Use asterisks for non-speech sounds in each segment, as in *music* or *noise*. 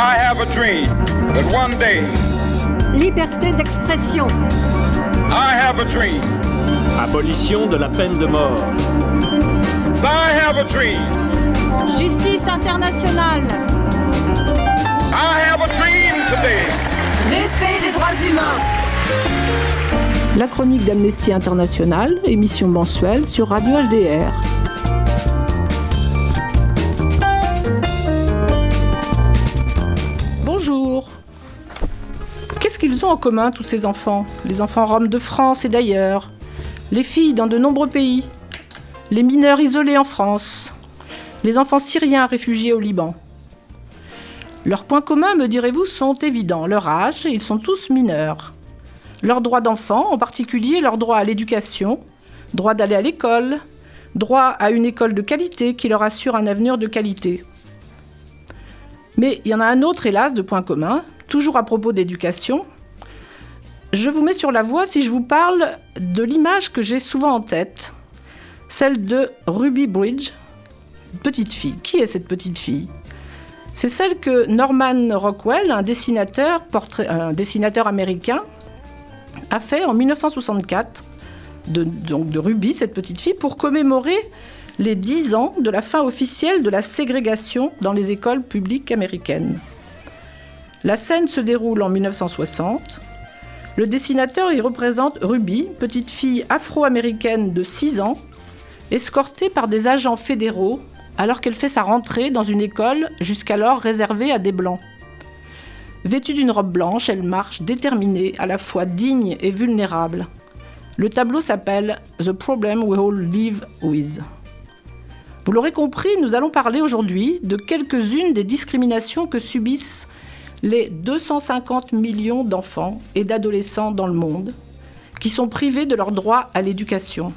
I have a dream that one day. Liberté d'expression. I have a dream. Abolition de la peine de mort. I have a dream. Justice internationale. I have a dream today. Respect des droits humains. La chronique d'Amnesty International, émission mensuelle sur Radio HDR. En commun tous ces enfants Les enfants roms de France et d'ailleurs, les filles dans de nombreux pays, les mineurs isolés en France, les enfants syriens réfugiés au Liban. Leurs points communs, me direz-vous, sont évidents. Leur âge, ils sont tous mineurs. Leurs droits d'enfant, en particulier leur droit à l'éducation, droit d'aller à l'école, droit à une école de qualité qui leur assure un avenir de qualité. Mais il y en a un autre, hélas, de point commun, toujours à propos d'éducation. Je vous mets sur la voie si je vous parle de l'image que j'ai souvent en tête, celle de Ruby Bridge, petite fille. Qui est cette petite fille? C'est celle que Norman Rockwell, un dessinateur, américain, a fait en 1964 de, donc de Ruby, cette petite fille, pour commémorer les 10 ans de la fin officielle de la ségrégation dans les écoles publiques américaines. La scène se déroule en 1960. Le dessinateur y représente Ruby, petite fille afro-américaine de 6 ans, escortée par des agents fédéraux alors qu'elle fait sa rentrée dans une école jusqu'alors réservée à des blancs. Vêtue d'une robe blanche, elle marche déterminée, à la fois digne et vulnérable. Le tableau s'appelle The Problem We All Live With. Vous l'aurez compris, nous allons parler aujourd'hui de quelques-unes des discriminations que subissent les 250 millions d'enfants et d'adolescents dans le monde qui sont privés de leur droit à l'éducation.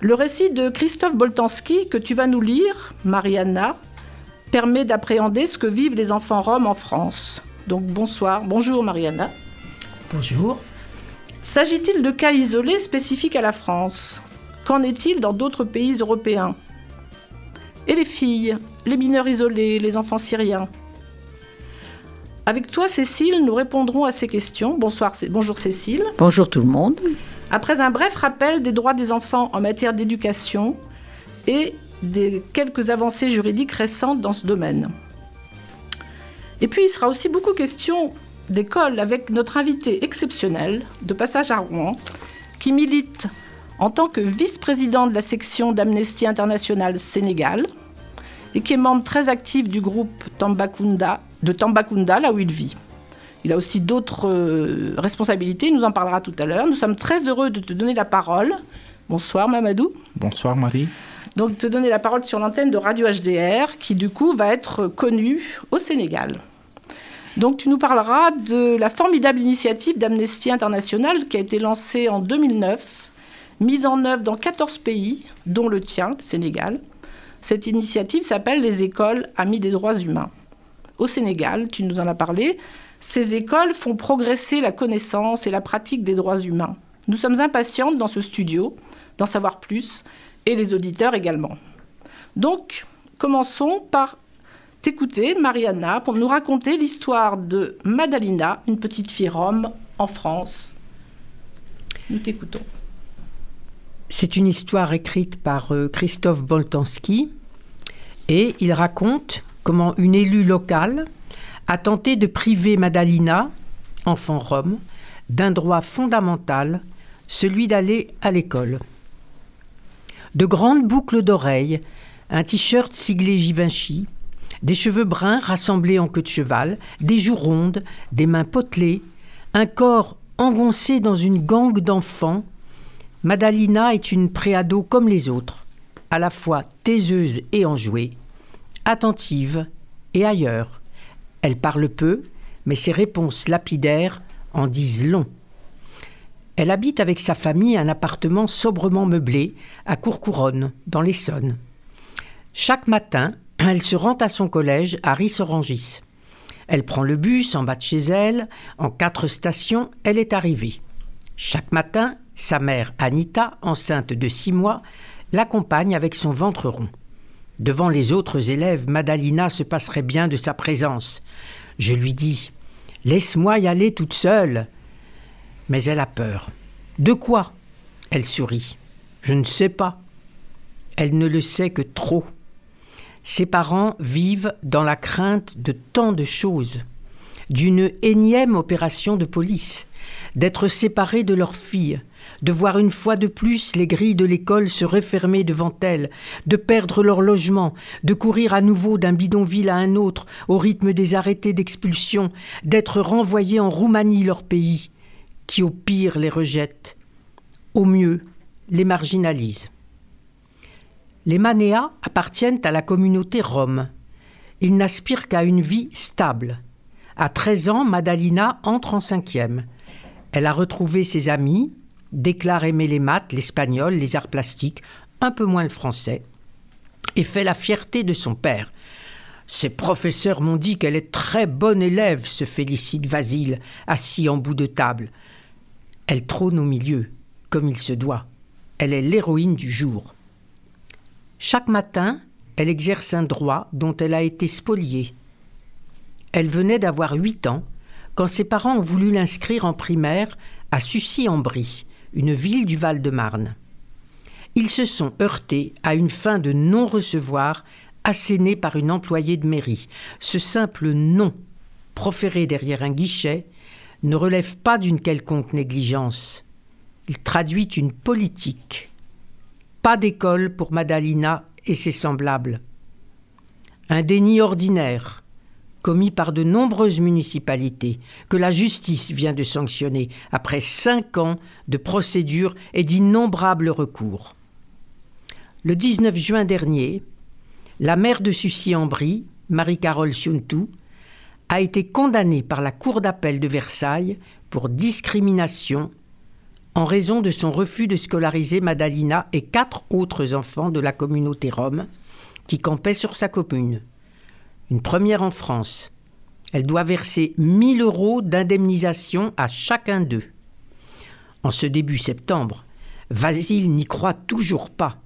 Le récit de Christophe Boltanski que tu vas nous lire, Mariana, permet d'appréhender ce que vivent les enfants roms en France. Donc bonsoir, bonjour Mariana. Bonjour. S'agit-il de cas isolés spécifiques à la France? Qu'en est-il dans d'autres pays européens? Et les filles, les mineurs isolés, les enfants syriens? Avec toi Cécile, nous répondrons à ces questions. Bonsoir, bonjour Cécile. Bonjour tout le monde. Après un bref rappel des droits des enfants en matière d'éducation et des quelques avancées juridiques récentes dans ce domaine. Et puis il sera aussi beaucoup question d'école avec notre invité exceptionnel de passage à Rouen qui milite en tant que vice-président de la section d'Amnesty International Sénégal et qui est membre très actif du groupe Tambacounda, de Tambacounda, là où il vit. Il a aussi d'autres euh, responsabilités, il nous en parlera tout à l'heure. Nous sommes très heureux de te donner la parole. Bonsoir Mamadou. Bonsoir Marie. Donc te donner la parole sur l'antenne de Radio HDR qui du coup va être connue au Sénégal. Donc tu nous parleras de la formidable initiative d'Amnesty International qui a été lancée en 2009, mise en œuvre dans 14 pays, dont le tien, le Sénégal. Cette initiative s'appelle les écoles amies des droits humains. Au Sénégal, tu nous en as parlé, ces écoles font progresser la connaissance et la pratique des droits humains. Nous sommes impatientes dans ce studio d'en savoir plus et les auditeurs également. Donc, commençons par t'écouter, Mariana, pour nous raconter l'histoire de Madalina, une petite fille rome en France. Nous t'écoutons. C'est une histoire écrite par euh, Christophe Boltanski et il raconte comment une élue locale a tenté de priver Madalina, enfant rome, d'un droit fondamental, celui d'aller à l'école. De grandes boucles d'oreilles, un t-shirt siglé Givenchy, des cheveux bruns rassemblés en queue de cheval, des joues rondes, des mains potelées, un corps engoncé dans une gangue d'enfants, Madalina est une préado comme les autres, à la fois taiseuse et enjouée, attentive et ailleurs. Elle parle peu, mais ses réponses lapidaires en disent long. Elle habite avec sa famille un appartement sobrement meublé à Courcouronne, dans l'Essonne. Chaque matin, *clears throat* elle se rend à son collège à Rissorangis. Elle prend le bus en bas de chez elle. En quatre stations, elle est arrivée. Chaque matin, sa mère Anita, enceinte de six mois, l'accompagne avec son ventre rond. Devant les autres élèves, Madalina se passerait bien de sa présence. Je lui dis Laisse-moi y aller toute seule. Mais elle a peur. De quoi? Elle sourit. Je ne sais pas. Elle ne le sait que trop. Ses parents vivent dans la crainte de tant de choses, d'une énième opération de police, d'être séparés de leur fille, de voir une fois de plus les grilles de l'école se refermer devant elles, de perdre leur logement, de courir à nouveau d'un bidonville à un autre au rythme des arrêtés d'expulsion, d'être renvoyés en Roumanie leur pays, qui au pire les rejette, au mieux les marginalise. Les Manéas appartiennent à la communauté rome. Ils n'aspirent qu'à une vie stable. À 13 ans, Madalina entre en cinquième. Elle a retrouvé ses amis, déclare aimer les maths, l'espagnol, les arts plastiques, un peu moins le français, et fait la fierté de son père. Ses professeurs m'ont dit qu'elle est très bonne élève, se félicite Vasile, assis en bout de table. Elle trône au milieu, comme il se doit. Elle est l'héroïne du jour. Chaque matin, elle exerce un droit dont elle a été spoliée. Elle venait d'avoir huit ans quand ses parents ont voulu l'inscrire en primaire à Sucy-en-Brie, une ville du Val-de-Marne. Ils se sont heurtés à une fin de non-recevoir assénée par une employée de mairie. Ce simple non, proféré derrière un guichet, ne relève pas d'une quelconque négligence. Il traduit une politique. Pas d'école pour Madalina et ses semblables. Un déni ordinaire, commis par de nombreuses municipalités, que la justice vient de sanctionner après cinq ans de procédures et d'innombrables recours. Le 19 juin dernier, la maire de Sucy-en-Brie, Marie-Carole Siontou, a été condamnée par la Cour d'appel de Versailles pour discrimination en raison de son refus de scolariser Madalina et quatre autres enfants de la communauté rome qui campaient sur sa commune une première en France. Elle doit verser 1000 euros d'indemnisation à chacun d'eux. En ce début septembre, Vasile n'y croit toujours pas.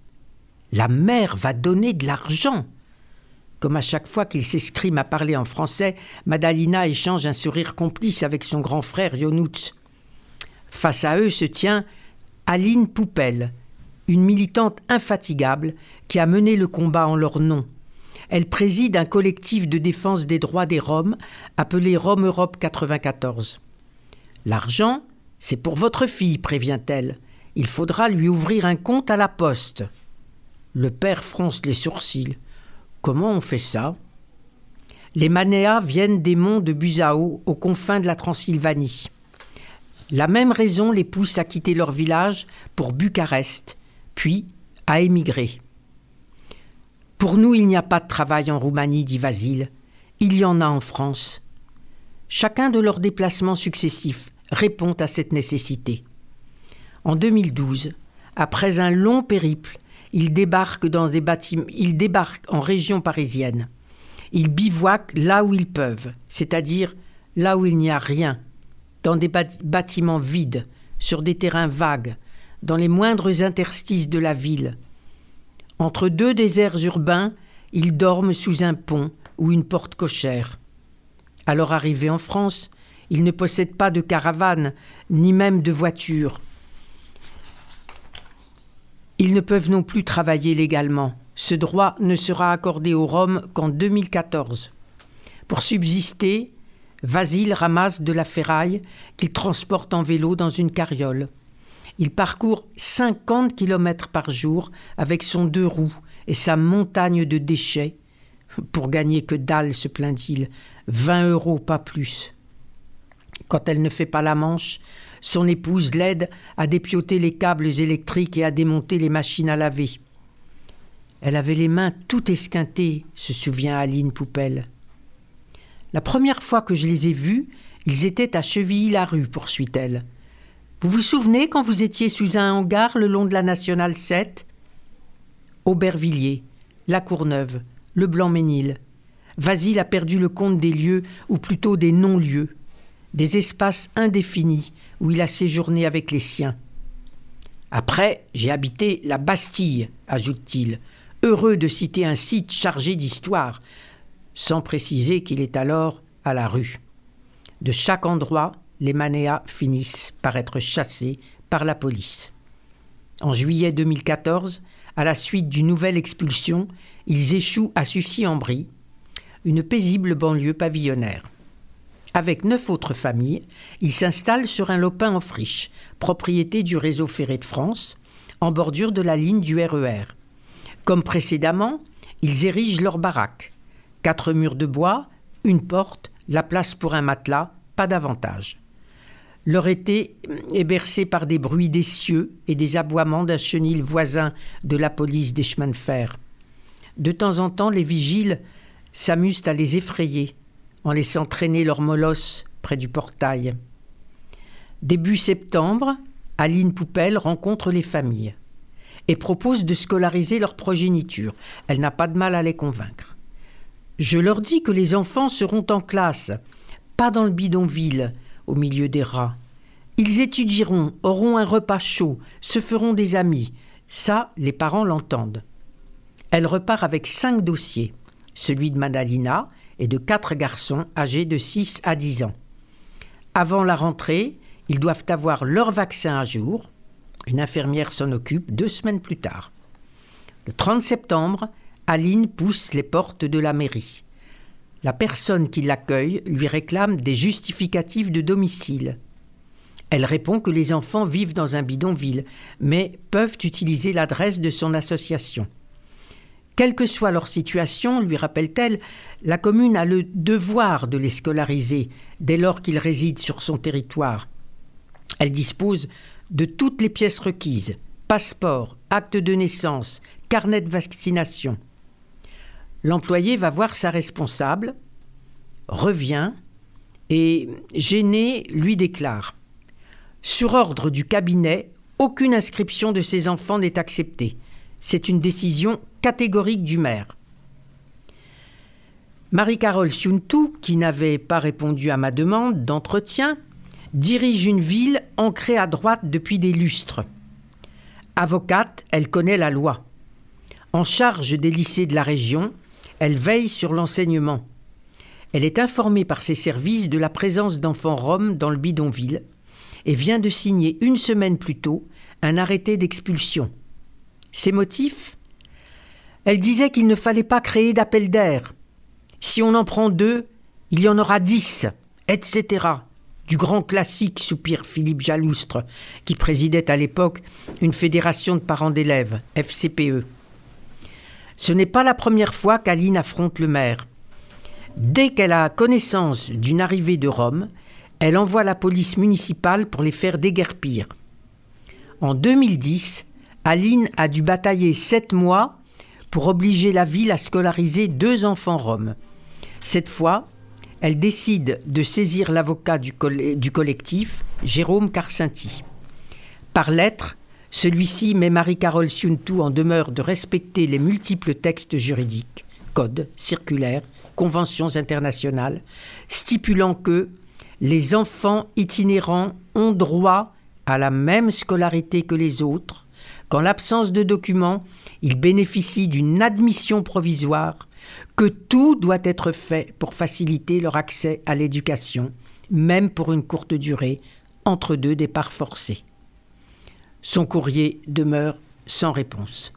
La mère va donner de l'argent. Comme à chaque fois qu'il s'escrime à parler en français, Madalina échange un sourire complice avec son grand frère Yonuts. Face à eux se tient Aline Poupelle, une militante infatigable qui a mené le combat en leur nom elle préside un collectif de défense des droits des Roms appelé Rome Europe 94. L'argent, c'est pour votre fille, prévient-elle. Il faudra lui ouvrir un compte à la poste. Le père fronce les sourcils. Comment on fait ça? Les Manéas viennent des monts de Busao, aux confins de la Transylvanie. La même raison les pousse à quitter leur village pour Bucarest, puis à émigrer. Pour nous, il n'y a pas de travail en Roumanie, dit Vasile. Il y en a en France. Chacun de leurs déplacements successifs répond à cette nécessité. En 2012, après un long périple, ils débarquent, ils débarquent en région parisienne. Ils bivouaquent là où ils peuvent, c'est-à-dire là où il n'y a rien, dans des bâtiments vides, sur des terrains vagues, dans les moindres interstices de la ville, entre deux déserts urbains, ils dorment sous un pont ou une porte cochère. À leur arrivée en France, ils ne possèdent pas de caravane, ni même de voiture. Ils ne peuvent non plus travailler légalement. Ce droit ne sera accordé aux Roms qu'en 2014. Pour subsister, Vasile ramasse de la ferraille qu'il transporte en vélo dans une carriole. Il parcourt 50 km par jour avec son deux roues et sa montagne de déchets. Pour gagner que dalle, se plaint-il, 20 euros, pas plus. Quand elle ne fait pas la manche, son épouse l'aide à dépioter les câbles électriques et à démonter les machines à laver. Elle avait les mains tout esquintées, se souvient Aline Poupelle. La première fois que je les ai vus, ils étaient à Chevilly-la-Rue, poursuit-elle. Vous vous souvenez quand vous étiez sous un hangar le long de la nationale 7 Aubervilliers, La Courneuve, le Blanc-Ménil. Vasile a perdu le compte des lieux, ou plutôt des non-lieux, des espaces indéfinis où il a séjourné avec les siens. Après, j'ai habité la Bastille, ajoute-t-il, heureux de citer un site chargé d'histoire, sans préciser qu'il est alors à la rue. De chaque endroit, les manéas finissent par être chassés par la police. En juillet 2014, à la suite d'une nouvelle expulsion, ils échouent à Sucy-en-Brie, une paisible banlieue pavillonnaire. Avec neuf autres familles, ils s'installent sur un lopin en friche, propriété du réseau ferré de France, en bordure de la ligne du RER. E Comme précédemment, ils érigent leur baraque. Quatre murs de bois, une porte, la place pour un matelas, pas davantage. Leur été est bercé par des bruits des cieux et des aboiements d'un chenil voisin de la police des chemins de fer. De temps en temps, les vigiles s'amusent à les effrayer en laissant traîner leurs molosses près du portail. Début septembre, Aline Poupelle rencontre les familles et propose de scolariser leur progéniture. Elle n'a pas de mal à les convaincre. Je leur dis que les enfants seront en classe, pas dans le bidonville, au milieu des rats. Ils étudieront, auront un repas chaud, se feront des amis. Ça, les parents l'entendent. Elle repart avec cinq dossiers celui de Madalina et de quatre garçons âgés de 6 à 10 ans. Avant la rentrée, ils doivent avoir leur vaccin à jour. Une infirmière s'en occupe deux semaines plus tard. Le 30 septembre, Aline pousse les portes de la mairie. La personne qui l'accueille lui réclame des justificatifs de domicile. Elle répond que les enfants vivent dans un bidonville, mais peuvent utiliser l'adresse de son association. Quelle que soit leur situation, lui rappelle-t-elle, la commune a le devoir de les scolariser dès lors qu'ils résident sur son territoire. Elle dispose de toutes les pièces requises passeport, acte de naissance, carnet de vaccination. L'employé va voir sa responsable, revient et, gêné, lui déclare Sur ordre du cabinet, aucune inscription de ses enfants n'est acceptée. C'est une décision catégorique du maire. Marie-Carole Siuntou, qui n'avait pas répondu à ma demande d'entretien, dirige une ville ancrée à droite depuis des lustres. Avocate, elle connaît la loi. En charge des lycées de la région, elle veille sur l'enseignement. Elle est informée par ses services de la présence d'enfants roms dans le bidonville et vient de signer une semaine plus tôt un arrêté d'expulsion. Ses motifs? Elle disait qu'il ne fallait pas créer d'appel d'air. Si on en prend deux, il y en aura dix, etc. Du grand classique, soupire Philippe Jaloustre, qui présidait à l'époque une fédération de parents d'élèves, FCPE. Ce n'est pas la première fois qu'Aline affronte le maire. Dès qu'elle a connaissance d'une arrivée de Rome, elle envoie la police municipale pour les faire déguerpir. En 2010, Aline a dû batailler sept mois pour obliger la ville à scolariser deux enfants roms. Cette fois, elle décide de saisir l'avocat du, collectif, Jérôme Carcinti. Par lettre, celui-ci met Marie-Carole Siuntou en demeure de respecter les multiples textes juridiques, codes, circulaires, conventions internationales, stipulant que les enfants itinérants ont droit à la même scolarité que les autres, qu'en l'absence de documents, ils bénéficient d'une admission provisoire, que tout doit être fait pour faciliter leur accès à l'éducation, même pour une courte durée, entre deux départs forcés. Son courrier demeure sans réponse.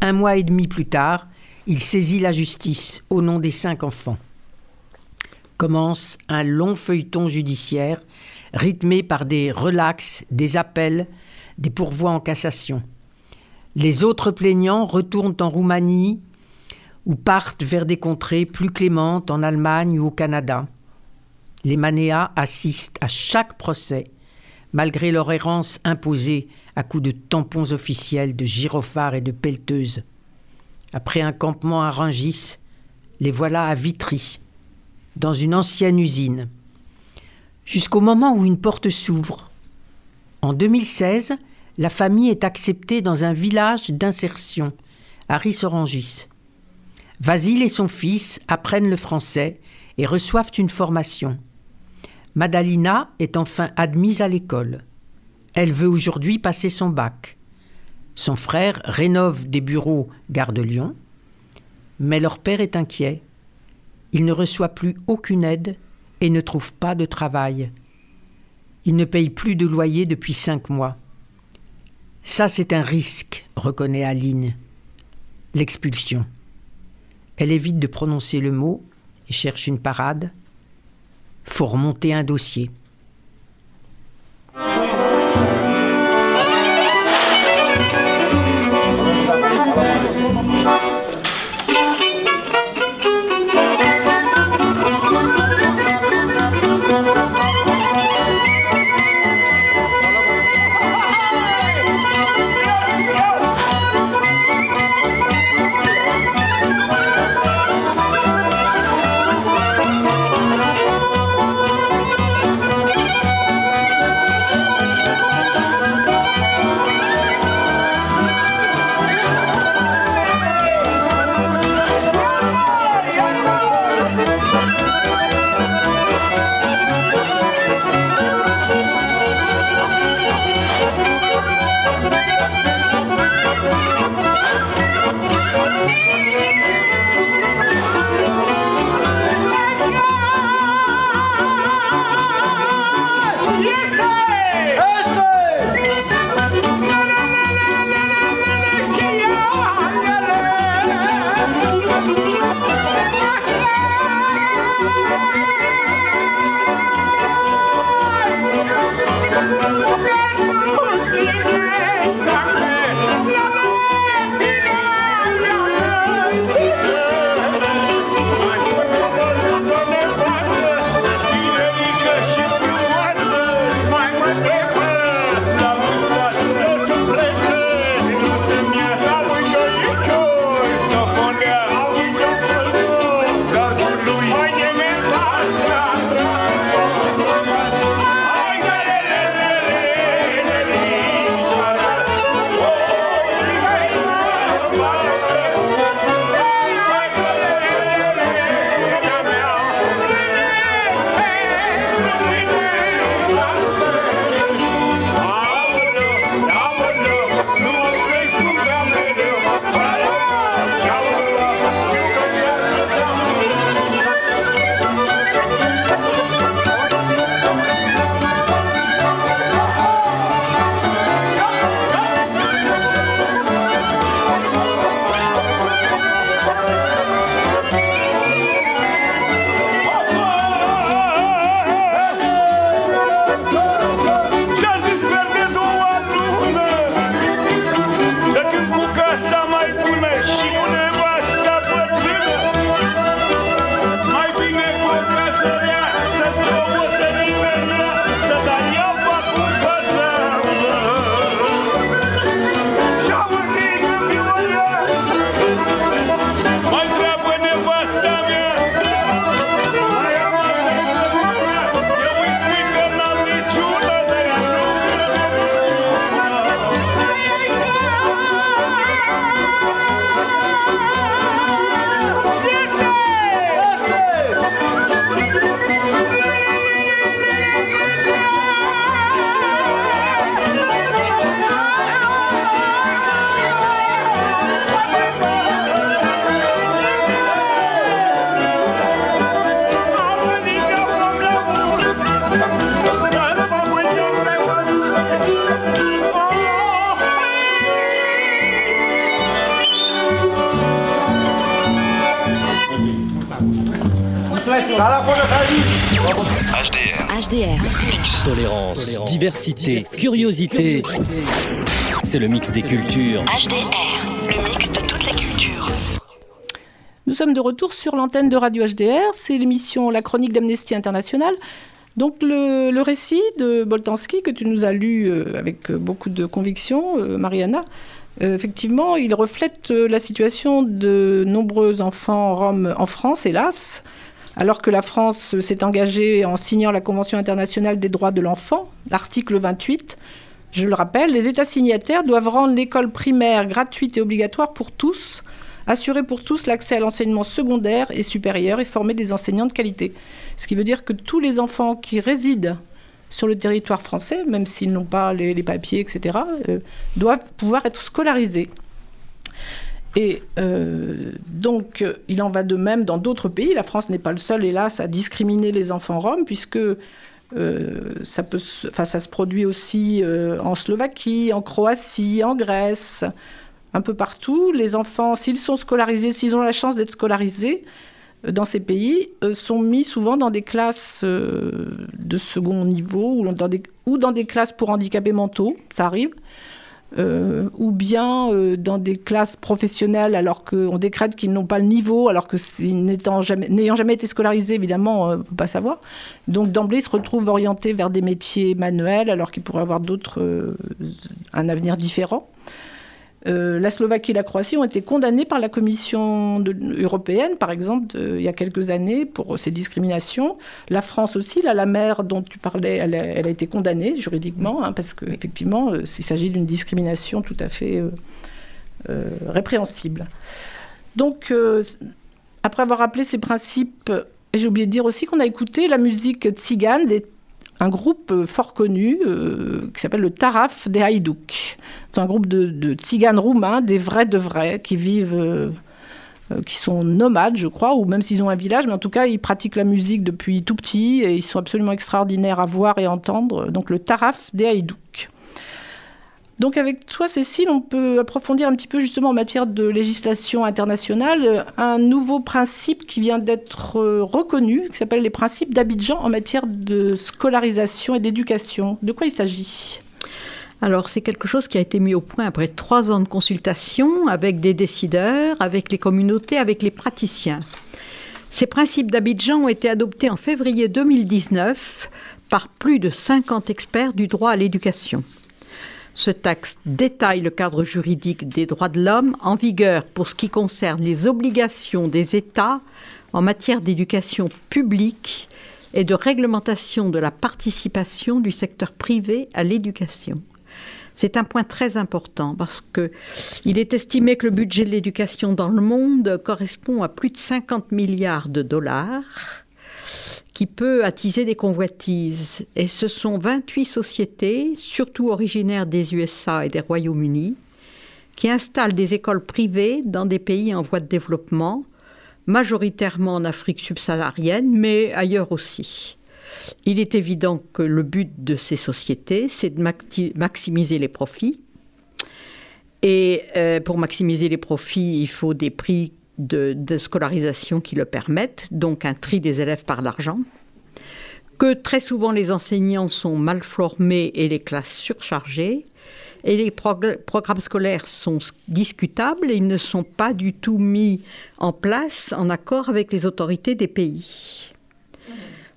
Un mois et demi plus tard, il saisit la justice au nom des cinq enfants. Commence un long feuilleton judiciaire rythmé par des relax, des appels, des pourvois en cassation. Les autres plaignants retournent en Roumanie ou partent vers des contrées plus clémentes en Allemagne ou au Canada. Les manéas assistent à chaque procès, malgré leur errance imposée à coups de tampons officiels, de gyrophares et de pelleteuses. Après un campement à Rungis, les voilà à Vitry, dans une ancienne usine. Jusqu'au moment où une porte s'ouvre en 2016, la famille est acceptée dans un village d'insertion, à Rissorangis. Vasile et son fils apprennent le français et reçoivent une formation. Madalina est enfin admise à l'école. Elle veut aujourd'hui passer son bac. Son frère rénove des bureaux gare de Lyon, mais leur père est inquiet. Il ne reçoit plus aucune aide et ne trouve pas de travail. Il ne paye plus de loyer depuis cinq mois. Ça, c'est un risque, reconnaît Aline. L'expulsion. Elle évite de prononcer le mot et cherche une parade. Faut remonter un dossier. Diversité, curiosité. C'est le mix des cultures. HDR, le mix de toutes les cultures. Nous sommes de retour sur l'antenne de Radio HDR. C'est l'émission La chronique d'Amnesty International. Donc le, le récit de Boltanski que tu nous as lu euh, avec beaucoup de conviction, euh, Mariana, euh, effectivement, il reflète euh, la situation de nombreux enfants roms en France, hélas, alors que la France s'est engagée en signant la Convention internationale des droits de l'enfant, l'article 28. Je le rappelle, les États signataires doivent rendre l'école primaire gratuite et obligatoire pour tous, assurer pour tous l'accès à l'enseignement secondaire et supérieur et former des enseignants de qualité. Ce qui veut dire que tous les enfants qui résident sur le territoire français, même s'ils n'ont pas les, papiers, etc., euh, doivent pouvoir être scolarisés. Et euh, donc, il en va de même dans d'autres pays. La France n'est pas le seul, hélas, à discriminer les enfants roms, puisque euh, ça, se, produit aussi euh, en Slovaquie, en Croatie, en Grèce, un peu partout. Les enfants, s'ils sont scolarisés, s'ils ont la chance d'être scolarisés dans ces pays, sont mis souvent dans des classes de second niveau ou dans des classes pour handicapés mentaux, ça arrive. Euh, ou bien euh, dans des classes professionnelles alors qu'on décrète qu'ils n'ont pas le niveau, alors que n'ayant jamais été scolarisés, évidemment, on ne peut pas savoir. Donc d'emblée, ils se retrouvent orientés vers des métiers manuels alors qu'ils pourraient avoir d'autres, euh, un avenir différent. Euh, la Slovaquie et la Croatie ont été condamnées par la Commission européenne, par exemple, il y a quelques années, pour ces discriminations. La France aussi, la mère dont tu parlais, elle a, été condamnée juridiquement, hein, parce qu'effectivement, il s'agit d'une discrimination tout à fait euh, euh, répréhensible. Donc, euh, après avoir rappelé ces principes, j'ai oublié de dire aussi qu'on a écouté la musique tzigane des un groupe euh, fort connu euh, qui s'appelle le Taraf des Haïdouks. C'est un groupe de, tziganes roumains, des vrais de vrais, qui vivent, euh, qui sont nomades, je crois, ou même s'ils ont un village, mais en tout cas, ils pratiquent la musique depuis tout petit et ils sont absolument extraordinaires à voir et entendre. Donc le Taraf des Haïdouks. Donc avec toi, Cécile, on peut approfondir un petit peu justement en matière de législation internationale euh, un nouveau principe qui vient d'être euh, reconnu, qui s'appelle les principes d'Abidjan en matière de scolarisation et d'éducation. De quoi il s'agit? Alors, c'est quelque chose qui a été mis au point après trois ans de consultation avec des décideurs, avec les communautés, avec les praticiens. Ces principes d'Abidjan ont été adoptés en février 2019 par plus de 50 experts du droit à l'éducation. Ce texte détaille le cadre juridique des droits de l'homme en vigueur pour ce qui concerne les obligations des États en matière d'éducation publique et de réglementation de la participation du secteur privé à l'éducation. C'est un point très important parce que il est estimé que le budget de l'éducation dans le monde correspond à plus de 50 milliards de dollars qui peut attiser des convoitises. Et ce sont 28 sociétés, surtout originaires des USA et des Royaumes-Unis, qui installent des écoles privées dans des pays en voie de développement, majoritairement en Afrique subsaharienne, mais ailleurs aussi. Il est évident que le but de ces sociétés, c'est de maxi- maximiser les profits. Et euh, pour maximiser les profits, il faut des prix de, scolarisation qui le permettent, donc un tri des élèves par l'argent. Que très souvent les enseignants sont mal formés et les classes surchargées. Et les progr- programmes scolaires sont discutables et ils ne sont pas du tout mis en place en accord avec les autorités des pays.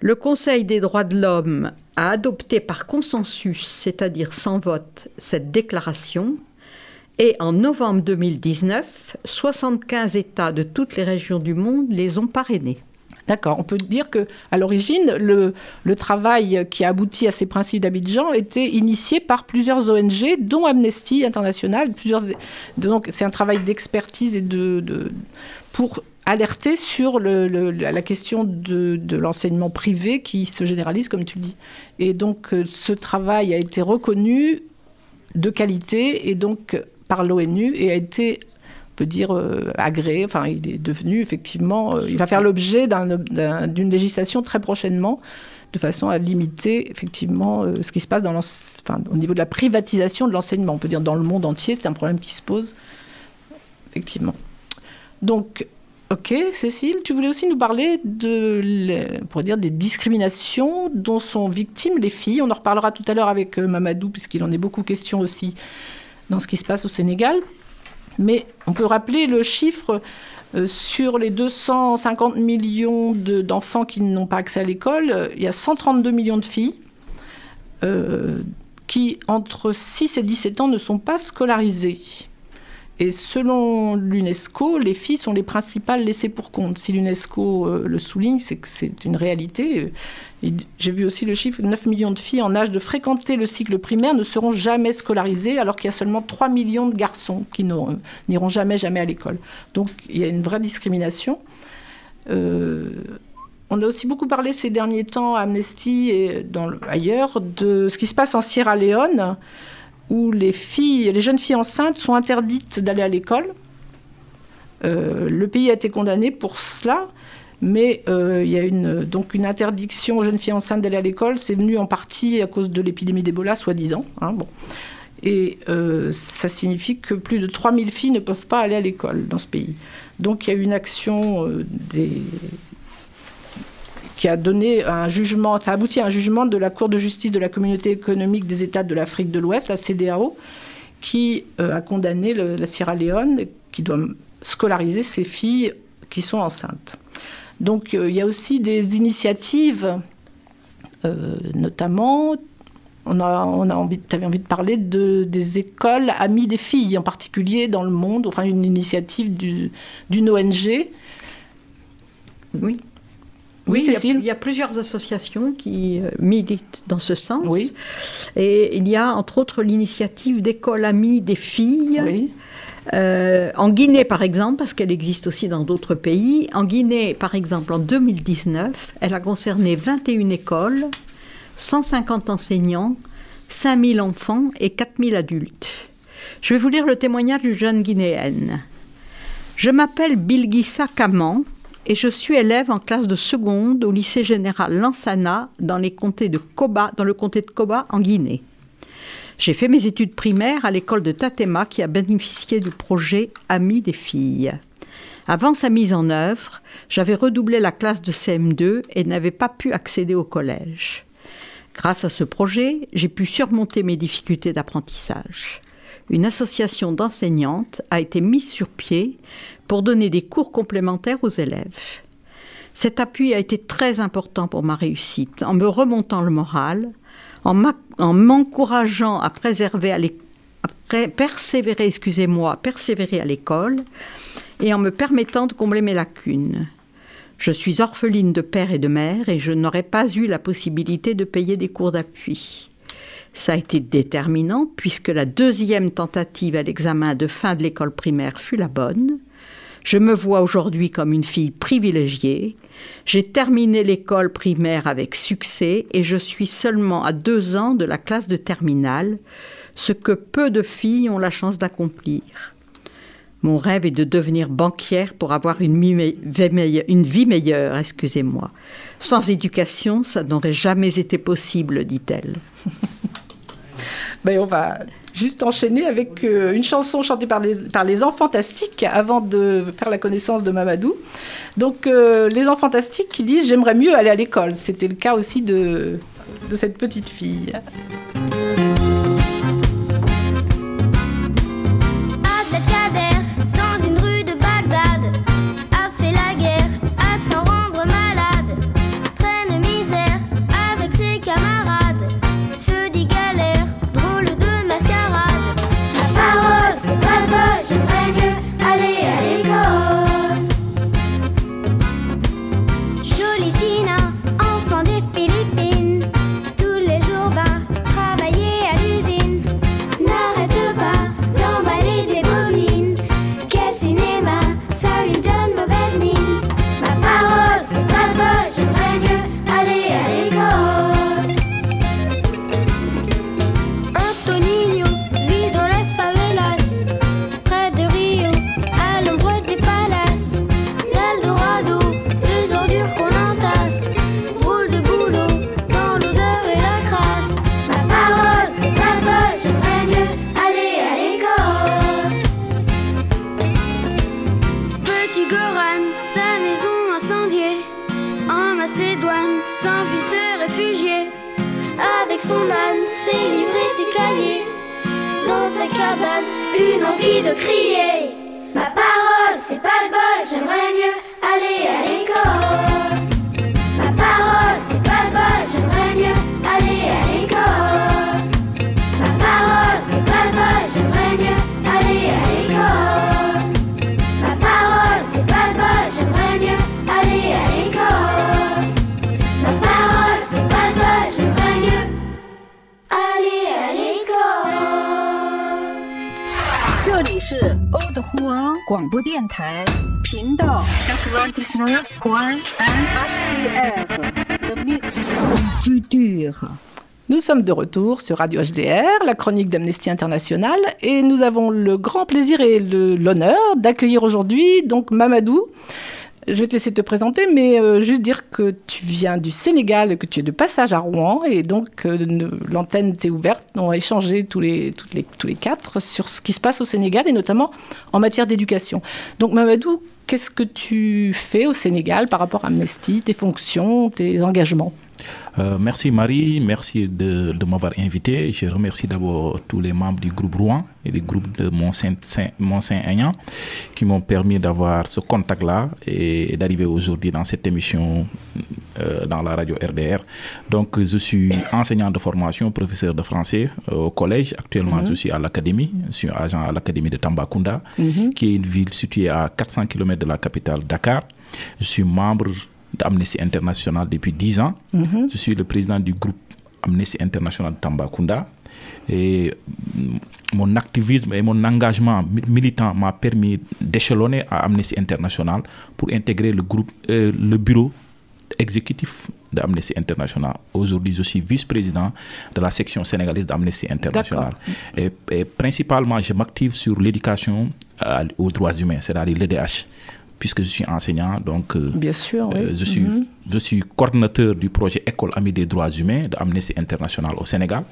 Le Conseil des droits de l'homme a adopté par consensus, c'est-à-dire sans vote, cette déclaration. Et en novembre 2019, 75 États de toutes les régions du monde les ont parrainés. D'accord. On peut dire que à l'origine, le, travail qui a abouti à ces principes d'Abidjan était initié par plusieurs ONG, dont Amnesty International. Donc c'est un travail d'expertise et de, pour alerter sur la question de, de l'enseignement privé qui se généralise, comme tu le dis. Et donc euh, ce travail a été reconnu de qualité et donc par l'ONU et a été on peut dire euh, agréé, enfin il est devenu effectivement, euh, il va faire l'objet d'un- d'un- d'une législation très prochainement, de façon à limiter effectivement euh, ce qui se passe au niveau de la privatisation de l'enseignement. On peut dire dans le monde entier, c'est un problème qui se pose, effectivement. Donc, ok, Cécile, tu voulais aussi nous parler de, les- dire, des discriminations dont sont victimes les filles. On en reparlera tout à l'heure avec Mamadou, puisqu'il en est beaucoup question aussi dans ce qui se passe au Sénégal. Mais on peut rappeler le chiffre euh, sur les 250 millions de- d'enfants qui n'ont pas accès à l'école, euh, il y a 132 millions de filles euh, qui, entre 6 et 17 ans, ne sont pas scolarisées. Et selon l'UNESCO, les filles sont les principales laissées pour compte. Si l'UNESCO le souligne, c'est que c'est une réalité. J'ai vu aussi le chiffre 9 millions de filles en âge de fréquenter le cycle primaire ne seront jamais scolarisées, alors qu'il y a seulement 3 millions de garçons qui n'iront jamais, jamais à l'école. Donc il y a une vraie discrimination. Euh, on a aussi beaucoup parlé ces derniers temps à Amnesty et ailleurs de ce qui se passe en Sierra Leone, où les jeunes filles enceintes sont interdites d'aller à l'école. Euh, le pays a été condamné pour cela, mais euh, il y a une, donc une interdiction aux jeunes filles enceintes d'aller à l'école. C'est venu en partie à cause de l'épidémie d'Ebola, soi-disant. hein, bon. Et euh, ça signifie que plus de 3000 filles ne peuvent pas aller à l'école dans ce pays. Donc il y a eu une action euh, qui a donné un jugement, ça a abouti à un jugement de la Cour de justice de la communauté économique des États de l'Afrique de l'Ouest, la CDAO, qui a condamné la Sierra Leone, qui doit scolariser ses filles qui sont enceintes. Donc euh, il y a aussi des initiatives, euh, notamment, on a, on a envie, tu avais envie de parler de, des écoles amies des filles, en particulier dans le monde, enfin une initiative du- d'une ONG. Oui. Oui, il y a- il y, a plusieurs associations qui euh, militent dans ce sens. Oui. Et il y a entre autres l'initiative d'école amie des filles. Oui. Euh, en Guinée, par exemple, parce qu'elle existe aussi dans d'autres pays. En Guinée, par exemple, en 2019, elle a concerné 21 écoles, 150 enseignants, 5000 enfants et 4000 adultes. Je vais vous lire le témoignage d'une jeune guinéenne. Je m'appelle Bilgissa Kaman et je suis élève en classe de seconde au lycée général Lansana dans, les comtés de Koba, dans le comté de Koba en Guinée. J'ai fait mes études primaires à l'école de Tatema qui a bénéficié du projet Amis des filles. Avant sa mise en œuvre, j'avais redoublé la classe de CM2 et n'avais pas pu accéder au collège. Grâce à ce projet, j'ai pu surmonter mes difficultés d'apprentissage. Une association d'enseignantes a été mise sur pied pour donner des cours complémentaires aux élèves. Cet appui a été très important pour ma réussite, en me remontant le moral, en m'encourageant à préserver à persévérer, excusez-moi, persévérer à l'école et en me permettant de combler mes lacunes. Je suis orpheline de père et de mère et je n'aurais pas eu la possibilité de payer des cours d'appui. Ça a été déterminant puisque la deuxième tentative à l'examen de fin de l'école primaire fut la bonne. Je me vois aujourd'hui comme une fille privilégiée. J'ai terminé l'école primaire avec succès et je suis seulement à deux ans de la classe de terminale, ce que peu de filles ont la chance d'accomplir. Mon rêve est de devenir banquière pour avoir une, vie meilleure, excusez-moi. Sans éducation, ça n'aurait jamais été possible, dit-elle. Ben, on va juste enchaîner avec euh, une chanson chantée par les, par les Enfants Fantastiques avant de faire la connaissance de Mamadou. Donc, euh, les Enfants Fantastiques qui disent J'aimerais mieux aller à l'école. C'était le cas aussi de, de cette petite fille. 广播电台频道，HDR Le Mix Culture。 Nous sommes de retour sur Radio HDR, la chronique d'Amnesty International, et nous avons le grand plaisir et le- l'honneur d'accueillir aujourd'hui donc Mamadou. Je vais te laisser te présenter, mais euh, juste dire que tu viens du Sénégal, que tu es de passage à Rouen, et donc euh, ne- l'antenne t'est ouverte. On va échanger tous les, les, tous les quatre sur ce qui se passe au Sénégal, et notamment en matière d'éducation. Donc Mamadou, qu'est-ce que tu fais au Sénégal par rapport à Amnesty, tes fonctions, tes engagements? Euh, merci Marie, merci de, de m'avoir invité. Je remercie d'abord tous les membres du groupe Rouen et du groupe de Mont-Saint-Aignan qui m'ont permis d'avoir ce contact-là et d'arriver aujourd'hui dans cette émission euh, dans la radio RDR. Donc je suis enseignant de formation, professeur de français euh, au collège. Actuellement, Mhm. je suis à l'académie. Je suis agent à l'académie de Tambacounda, Mhm. qui est une ville située à 400 km de la capitale Dakar. Je suis membre d'Amnesty International depuis 10 ans. Mhm. Je suis le président du groupe Amnesty International de Tambacounda. Et mm, mon activisme et mon engagement mi- militant m'a permis d'échelonner à Amnesty International pour intégrer le groupe, euh, le bureau exécutif d'Amnesty International. Aujourd'hui, je suis vice-président de la section sénégalaise d'Amnesty International. Et, et principalement, je m'active sur l'éducation euh, aux droits humains, c'est-à-dire l'EDH, puisque je suis enseignant. Donc, euh, Bien sûr, oui. euh, je, suis, Mhm. je suis coordinateur du projet École Amie des droits humains d'Amnesty International au Sénégal.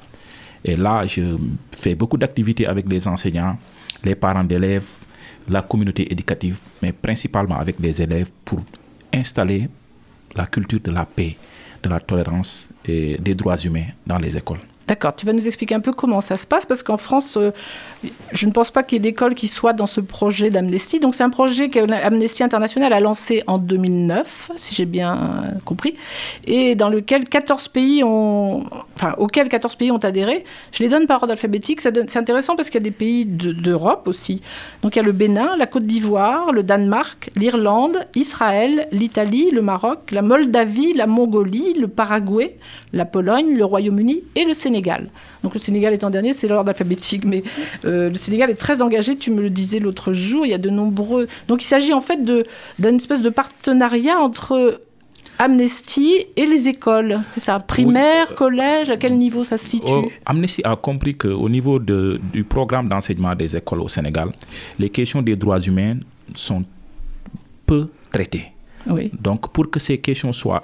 Et là, je fais beaucoup d'activités avec les enseignants, les parents d'élèves, la communauté éducative, mais principalement avec les élèves pour installer la culture de la paix, de la tolérance et des droits humains dans les écoles. D'accord, tu vas nous expliquer un peu comment ça se passe, parce qu'en France, euh, je ne pense pas qu'il y ait d'école qui soit dans ce projet d'Amnesty. Donc c'est un projet que Amnesty International a lancé en 2009, si j'ai bien euh, compris, et dans lequel 14 pays ont, enfin, auquel 14 pays ont adhéré. Je les donne par ordre alphabétique, c'est intéressant parce qu'il y a des pays de- d'Europe aussi. Donc il y a le Bénin, la Côte d'Ivoire, le Danemark, l'Irlande, Israël, l'Italie, le Maroc, la Moldavie, la Mongolie, le Paraguay, la Pologne, le Royaume-Uni et le Sénégal. Donc le Sénégal étant dernier, c'est l'ordre alphabétique, mais euh, le Sénégal est très engagé, tu me le disais l'autre jour, il y a de nombreux... Donc il s'agit en fait d'une espèce de partenariat entre Amnesty et les écoles, c'est ça Primaire, collège, à quel niveau ça se situe Oh, Amnesty a compris qu'au niveau de- du programme d'enseignement des écoles au Sénégal, les questions des droits humains sont peu traitées. Oui. Donc, pour que ces questions soient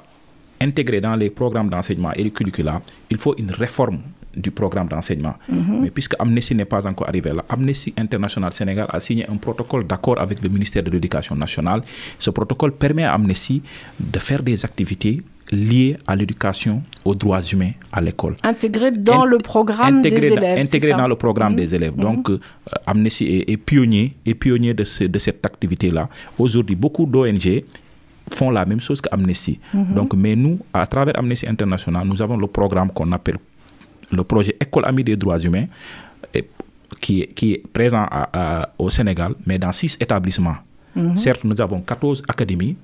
intégrées dans les programmes d'enseignement et les curricula, il faut une réforme du programme d'enseignement. Mhm. Mais puisque Amnesty n'est pas encore arrivé là, Amnesty International Sénégal a signé un protocole d'accord avec le ministère de l'Éducation nationale. Ce protocole permet à Amnesty de faire des activités liées à l'éducation aux droits humains à l'école Intégré dans le programme des intégré dans- élèves. intégré dans le programme Mhm. des élèves. Mhm. Donc, euh, Amnesty est, est pionnier, est pionnier de, ce- de cette activité-là. Aujourd'hui, beaucoup d'ONG font la même chose qu'Amnesty. Mhm. Donc, mais nous, à travers Amnesty International, nous avons le programme qu'on appelle le projet École Amie des droits humains, et- qui, est, qui est présent à- à- au Sénégal, mais dans six établissements. Mhm. Certes, nous avons 14 académies,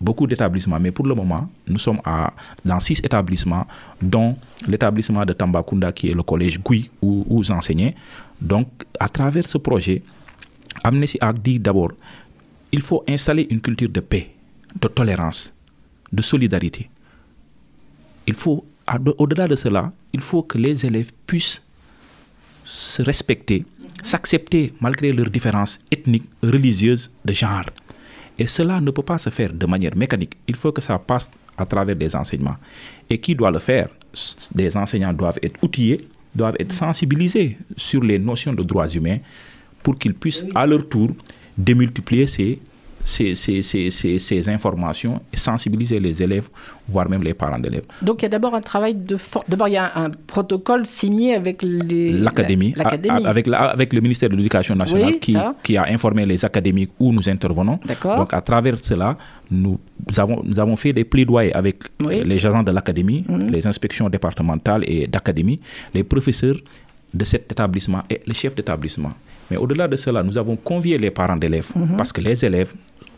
beaucoup d'établissements, mais pour le moment, nous sommes à, dans six établissements, dont l'établissement de Tambacounda, qui est le collège Gui, où, où j'enseignais. Donc, à travers ce projet, Amnesty a dit d'abord, il faut installer une culture de paix, de tolérance, de solidarité. Il faut, au-delà de cela, il faut que les élèves puissent se respecter, s'accepter malgré leurs différences ethniques, religieuses, de genre. Et cela ne peut pas se faire de manière mécanique. Il faut que ça passe à travers des enseignements. Et qui doit le faire? Des enseignants doivent être outillés, doivent être sensibilisés sur les notions de droits humains pour qu'ils puissent à leur tour démultiplier ces, ces, ces, ces, ces- ces informations et sensibiliser les élèves, voire même les parents d'élèves. Donc il y a d'abord un travail de... for- D'abord il y a un, protocole signé avec les... L'académie, la- l'académie. a- avec, le ministère de l'Éducation nationale Oui, qui, qui a informé les académies où nous intervenons. D'accord. Donc à travers cela, nous avons, nous avons fait des plaidoyers avec Oui. les agents de l'académie, Mhm. les inspections départementales et d'académie, les professeurs de cet établissement et les chefs d'établissement. Mais au-delà de cela, nous avons convié les parents d'élèves Mhm. parce que les élèves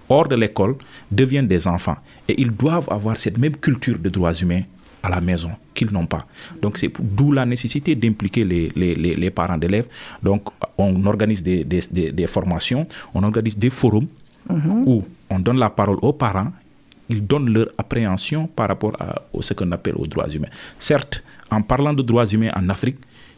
hors de l'école deviennent des enfants et ils doivent avoir cette même culture de droits humains à la maison qu'ils n'ont pas. Donc c'est d'où la nécessité d'impliquer les, les, les, les parents d'élèves. Donc on organise des, des, des, des formations, on organise des forums où on donne la parole aux parents, ils donnent leur appréhension par rapport à, à ce qu'on appelle aux droits humains. Certes, en parlant de droits humains en Afrique,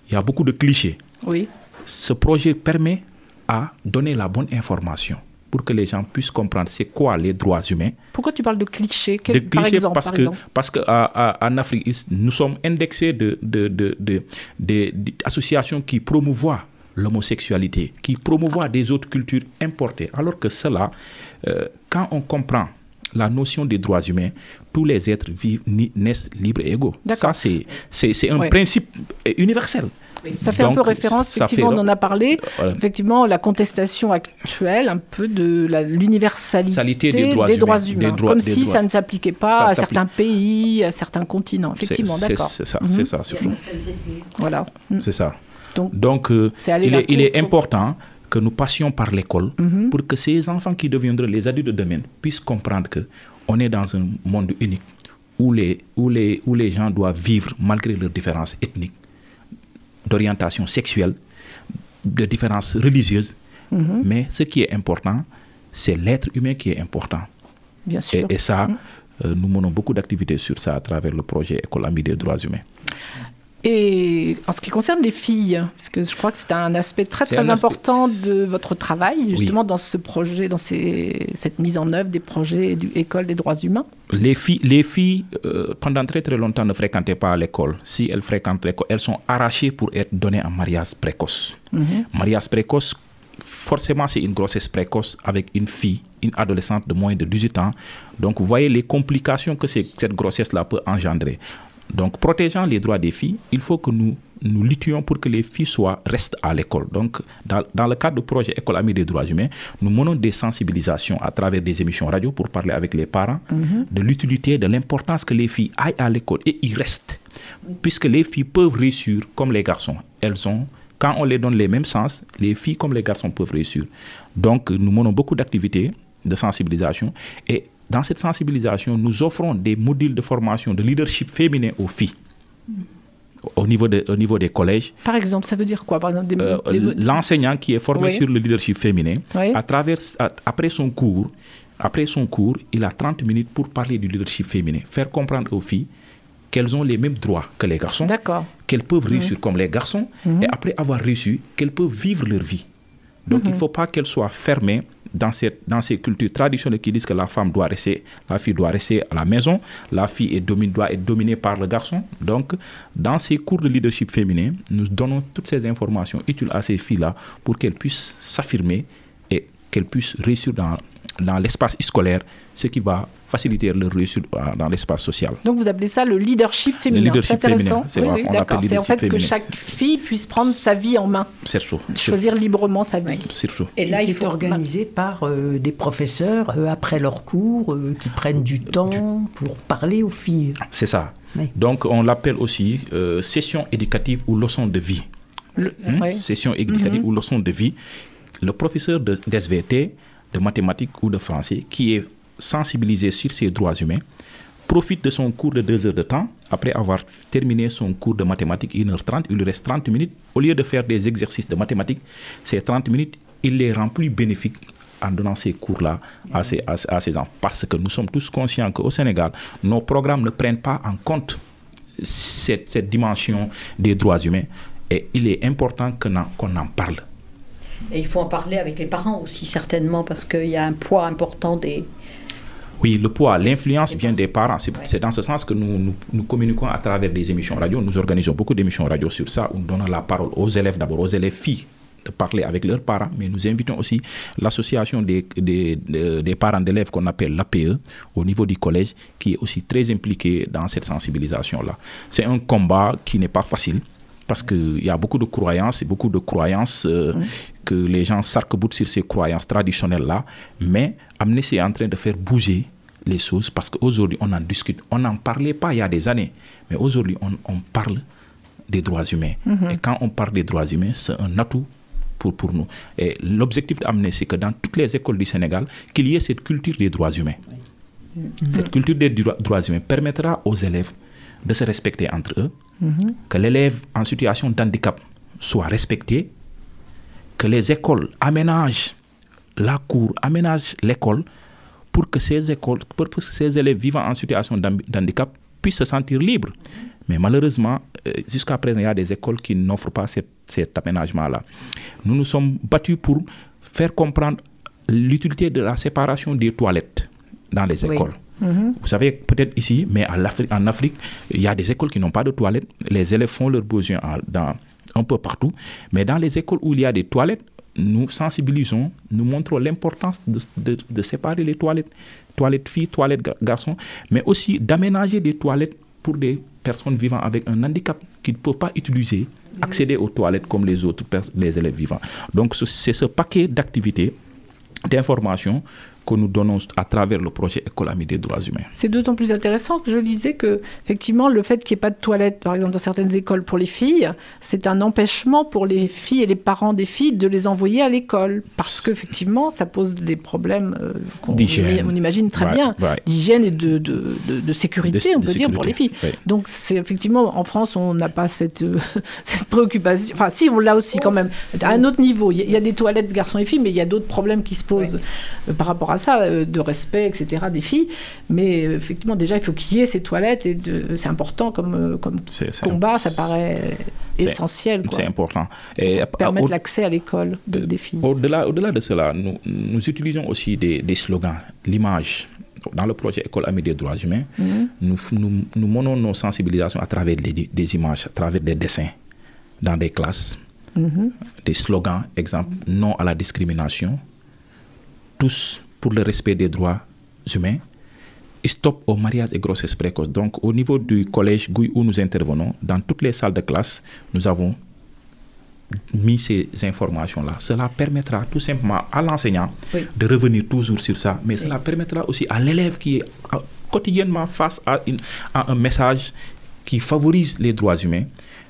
il y a beaucoup de clichés. Oui. Ce projet permet à donner la bonne information pour que les gens puissent comprendre c'est quoi les droits humains. Pourquoi tu parles de clichés? Quel- De Par clichés exemple, parce par que exemple. parce que à- à- en Afrique, nous sommes indexés de de de de- de- d'associations qui promouvoient l'homosexualité, qui promouvoient des autres cultures importées, alors que cela, euh, quand on comprend la notion des droits humains, tous les êtres vivent, naissent libres et égaux. Ça, c'est un Ouais. principe euh, universel. Ça fait un peu référence, ça fait- effectivement, on en a parlé. Voilà. Effectivement, la contestation actuelle, un peu de l'universalité Salité des droits humains, des humains, droits- comme si droits. ça ne s'appliquait pas Ça à certains pays, à certains continents. Effectivement, d'accord. C'est ça, Mhm. c'est ça, surtout. Voilà. C'est ça. Donc, Donc, euh, il, est, il est cour- important que nous passions par l'école Mhm. pour que ces enfants qui deviendront les adultes de demain puissent comprendre que on est dans un monde unique où les, où les, où les gens doivent vivre malgré leurs différences ethniques, d'orientation sexuelle, de différences religieuses. Mhm. Mais ce qui est important, c'est l'être humain qui est important. Bien sûr. Et, et ça, Mhm. euh, nous menons beaucoup d'activités sur ça à travers le projet École Amie des droits humains. Et en ce qui concerne les filles, parce que je crois que c'est un aspect très très aspect- important de votre travail, justement dans ce projet, dans ces- cette mise en œuvre des projets du École des droits humains. Les filles, les filles euh, pendant très très longtemps, ne fréquentaient pas l'école. Si elles fréquentent l'école, elles sont arrachées pour être données en mariage précoce. Mhm. Mariage précoce, forcément, c'est une grossesse précoce avec une fille, une adolescente de moins de 18 ans. Donc, vous voyez les complications que cette grossesse-là peut engendrer. Donc, protégeant les droits des filles, il faut que nous nous luttions pour que les filles soient, restent à l'école. Donc, dans, dans le cadre du projet École Amie des droits humains, nous menons des sensibilisations à travers des émissions radio pour parler avec les parents Mhm. de l'utilité, de l'importance que les filles aillent à l'école et y restent. Puisque les filles peuvent réussir comme les garçons. Elles ont, quand on les donne les mêmes sens, les filles comme les garçons peuvent réussir. Donc, nous menons beaucoup d'activités de sensibilisation et dans cette sensibilisation, nous offrons des modules de formation de leadership féminin aux filles au niveau, de- au niveau des collèges. Par exemple, ça veut dire quoi par exemple, des- Euh, l'enseignant qui est formé Oui. sur le leadership féminin, Oui. à travers, à- après son cours, après son cours, il a 30 minutes pour parler du leadership féminin, faire comprendre aux filles qu'elles ont les mêmes droits que les garçons, qu'elles peuvent Mhm. réussir comme les garçons, Mhm. et après avoir réussi, qu'elles peuvent vivre leur vie. Donc il ne Mhm. faut pas qu'elles soient fermées dans, cette, dans ces cultures traditionnelles qui disent que la femme doit rester, la fille doit rester à la maison, la fille est doit être dominée par le garçon. Donc dans ces cours de leadership féminin, nous donnons toutes ces informations utiles à ces filles-là pour qu'elles puissent s'affirmer et qu'elles puissent réussir dans, dans l'espace scolaire, ce qui va faciliter leur réussite euh, dans l'espace social. Donc vous appelez ça le leadership féminin. leadership c'est intéressant. féminin, c'est Oui, vrai, oui, C'est en fait leadership que chaque fille puisse prendre sa vie en main, C'est sûr. choisir librement sa vie. Surtout. Et là, il faut- organisé par euh, des professeurs euh, après leurs cours euh, qui prennent du temps pour parler aux filles. C'est ça. Oui. Donc, on l'appelle aussi euh, session éducative ou leçon de vie. Le- Hmm? ouais. Session éducative Mhm. ou leçon de vie. Le professeur de- d'SVT, de mathématiques ou de français, qui est sensibilisé sur ces droits humains, profite de son cours de deux heures de temps. Après avoir terminé son cours de mathématiques 1h30, il lui reste 30 minutes. Au lieu de faire des exercices de mathématiques, ces 30 minutes, il les rend plus bénéfiques en donnant ces cours-là à ces, à, à ces enfants. Parce que nous sommes tous conscients qu'au Sénégal, nos programmes ne prennent pas en compte cette, cette dimension des droits humains. Et il est important que n'en- qu'on en parle. Et il faut en parler avec les parents aussi, certainement, parce qu'il y a un poids important des. Oui, le poids, l'influence vient des parents. C'est dans ce sens que nous, nous, nous communiquons à travers des émissions radio. Nous organisons beaucoup d'émissions radio sur ça, où nous donnons la parole aux élèves d'abord, aux élèves filles de parler avec leurs parents, mais nous invitons aussi l'association des- des parents d'élèves qu'on appelle l'APE au niveau du collège, qui est aussi très impliquée dans cette sensibilisation-là. C'est un combat qui n'est pas facile, parce qu'il y a beaucoup de croyances et beaucoup de croyances euh, que les gens s'arc-boutent sur ces croyances traditionnelles-là, mais Amnesty est en train de faire bouger les choses parce qu'aujourd'hui on en discute. On n'en parlait pas il y a des années, mais aujourd'hui on, on parle des droits humains. Mhm. Et quand on parle des droits humains, c'est un atout pour, pour nous. Et l'objectif d'Amnesty, c'est que dans toutes les écoles du Sénégal, qu'il y ait cette culture des droits humains. Cette culture des dro- droits humains permettra aux élèves de se respecter entre eux, Que l'élève en situation d'handicap soit respecté, que les écoles aménagent la cour, aménagent l'école pour que ces écoles, pour que ces élèves vivant en situation d'handicap puissent se sentir libres. Mais malheureusement, euh, jusqu'à présent, il y a des écoles qui n'offrent pas cet, cet aménagement-là. Nous nous sommes battus pour faire comprendre l'utilité de la séparation des toilettes dans les Oui. Mhm. Vous savez, peut-être ici, mais en Afrique, en Afrique, il y a des écoles qui n'ont pas de toilettes. Les élèves font leurs besoins dans, un peu partout. Mais dans les écoles où il y a des toilettes, nous sensibilisons, nous montrons l'importance de, de- de séparer les toilettes, toilettes filles, toilettes gar- garçons, mais aussi d'aménager des toilettes pour des personnes vivant avec un handicap qui ne peuvent pas utiliser, accéder aux toilettes comme les autres les élèves vivants. Donc ce- c'est ce paquet d'activités, d'informations que nous donnons à travers le projet École Amie des droits humains. C'est d'autant plus intéressant que je lisais que, effectivement, le fait qu'il n'y ait pas de toilettes, par exemple, dans certaines écoles pour les filles, c'est un empêchement pour les filles et les parents des filles de les envoyer à l'école. Parce qu'effectivement, ça pose des problèmes euh, qu'on D'hygiène. on imagine très Ouais, bien, ouais. d'hygiène et de, de, de- de sécurité, on peut dire, pour les filles. ouais. Donc, c'est effectivement, en France, on n'a pas cette, euh, *laughs* cette préoccupation. Enfin, si, on l'a aussi quand même, à un autre niveau. Il y a- il y, a des toilettes garçons et filles, mais il y a d'autres problèmes qui se posent euh, par rapport à ça, euh, de respect, etc., des filles. Mais euh, effectivement, déjà, il faut qu'il y ait ces toilettes et c'est important comme, euh, comme combat, ça paraît essentiel. C'est important. Et Permettre au- l'accès à l'école de- des filles. Au-delà, au-delà de cela, nous, nous utilisons aussi des, des slogans, l'image. Dans le projet École Amie des droits humains, Mhm. nous, nous, nous menons nos sensibilisations à travers des, des images, à travers des dessins dans des classes, Mhm. des slogans, exemple, non à la discrimination, tous pour le respect des droits humains, et stop au mariage et grossesse précoce. Donc, au niveau du collège Gouy où nous intervenons, dans toutes les salles de classe, nous avons mis ces informations-là. Cela permettra tout simplement à l'enseignant Oui. de revenir toujours sur ça, mais cela permettra aussi à l'élève qui est euh, quotidiennement face à, une- à un message qui favorise les droits humains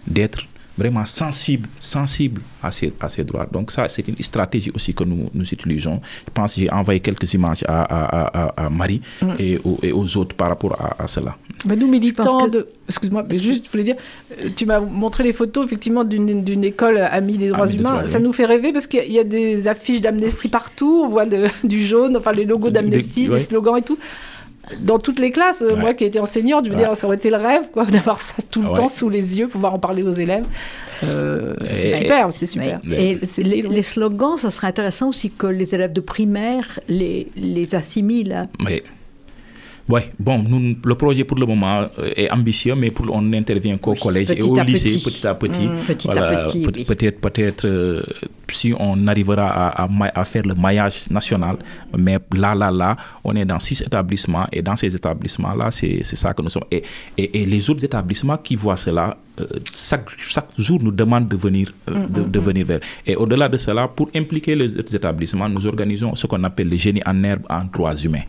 d'être vraiment sensible, sensible à ces, à ces droits. Donc ça, c'est une stratégie aussi que nous, nous utilisons. Je pense que j'ai envoyé quelques images à, à- à- Marie Mm. et, aux, et aux autres par rapport à, à cela. Mais nous, que- de... Excuse-moi, mais juste, je voulais dire, euh, tu m'as montré les photos, effectivement, d'une d'une école amie des droits Amie des humains. droits Ça nous fait rêver parce qu'il y a- il y a des affiches d'Amnesty partout, on voit le- *laughs* du jaune, enfin les logos d'Amnesty, les ouais. slogans et tout. Dans toutes les classes, euh, Ouais. moi qui étais enseignante, je veux Ouais. dire, ça aurait été le rêve quoi, *laughs* d'avoir ça tout le Ouais. temps sous les yeux, pouvoir en parler aux élèves. Euh, c'est super, c'est super. Et C'est les, slogans, ça serait intéressant aussi que les élèves de primaire les, les assimilent. hein. Ouais, bon, nous, le projet pour le moment euh, est ambitieux, mais pour, on n'intervient qu'au collège et au lycée, petit. petit à petit. Mm, petit à petit, peut- oui. Peut-être, peut-être euh, si on arrivera à, à ma- à faire le maillage national, mais là, là, là, on est dans six établissements et dans ces établissements-là, c'est c'est ça que nous sommes. Et, et, et les autres établissements qui voient cela, euh, chaque, chaque jour nous demandent de venir, euh, de, de venir vers. Et au-delà de cela, pour impliquer les autres établissements, nous organisons ce qu'on appelle le génie en herbe en droits humains.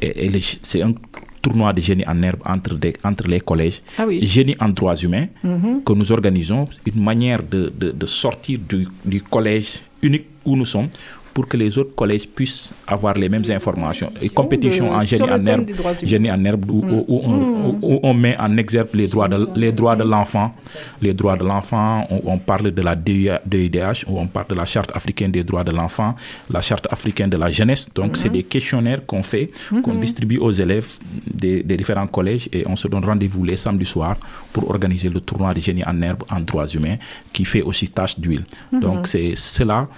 Et, et le- c'est un tournoi de génie en herbe entre, des- entre les collèges. Ah oui. Génie en droits humains Mhm. que nous organisons, une manière de, de- de sortir du, du collège unique où nous sommes pour que les autres collèges puissent avoir les mêmes informations. Et compétition de- en génie en herbe, des droits humains. génie en herbe où, où- où on, Mm. où- où on met en exergue les droits de, les droits de l'enfant. Les droits de l'enfant, on, on parle de la DIDH, ou on parle de la charte africaine des droits de l'enfant, la charte africaine de la jeunesse. Donc, c'est des questionnaires qu'on fait, qu'on Mhm. distribue aux élèves des, des différents collèges et on se donne rendez-vous les samedis soirs pour organiser le tournoi de génie en herbe en droits humains qui fait aussi tâche d'huile. Mhm. Donc, c'est cela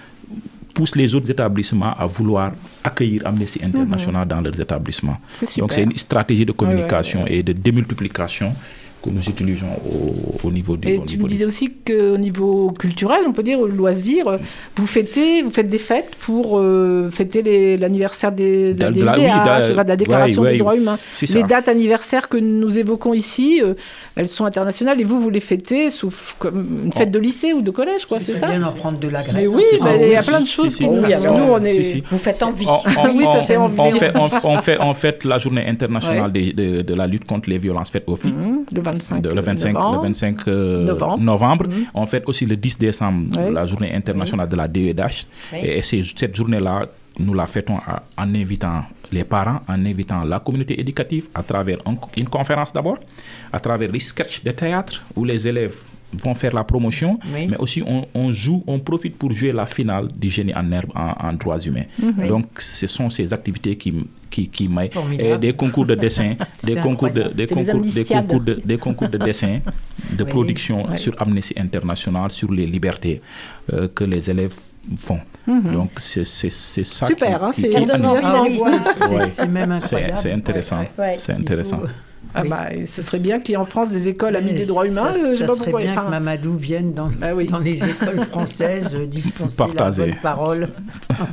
pousse les autres établissements à vouloir accueillir Amnesty International dans leurs établissements. Donc c'est une stratégie de Ouais, ouais, communication ouais. et de démultiplication que nous utilisons au, au niveau du Et au tu niveau me du- disais aussi qu'au niveau culturel, on peut dire, au loisir, euh, vous fêtez, vous faites des fêtes pour euh, fêter l'anniversaire des, de, De- des de la- oui, de la Déclaration ouais, des droits humains. Les ça. dates anniversaires que nous évoquons ici, euh, elles sont internationales et vous, vous les fêtez sous comme une fête de lycée ou de collège, quoi, c'est ça bien en prendre de la graisse. Mais oui, bah, si, il y a plein de choses si, si. nous... On est... Si, si. Vous faites envie. On, on- *laughs* Oui, ça on- fait envie. on fait, on, on fait, on fait la journée internationale Ouais. de, de la lutte contre les violences faites aux filles. Mhm, le 25, de- le 25, novembre. le 25 euh, Novembre. novembre. Mhm. On fête aussi le 10 décembre la journée internationale de la DEDH. Oui. Et c'est cette journée-là nous la fêtons à- en invitant les parents, en invitant la communauté éducative à travers un- une conférence d'abord, à travers les sketchs de théâtre où les élèves vont faire la promotion, Oui. mais aussi on, on joue, on profite pour jouer la finale du génie en herbe en, en droits humains. Mhm. Donc ce sont ces activités qui, qui, qui. Et des concours de dessin, *laughs* des concours de, incroyable. des C'est des concours, des amnistiades. concours de, des concours de dessin, *laughs* de Oui. production sur Amnesty International, sur les libertés euh, que les élèves font. Donc c'est ça Super, qui, hein, c'est-. Ah c'est- Ouais. même incroyable. c'est intéressant. Ouais, ouais. C'est Il intéressant. Ah Oui. bah, ce serait bien qu'il y ait en France des écoles amies des droits humains. Ça, euh, sais pas serait pourquoi. bien enfin, que Mamadou vienne dans, Bah oui. dans les écoles françaises euh, dispenser Partager. la bonne parole.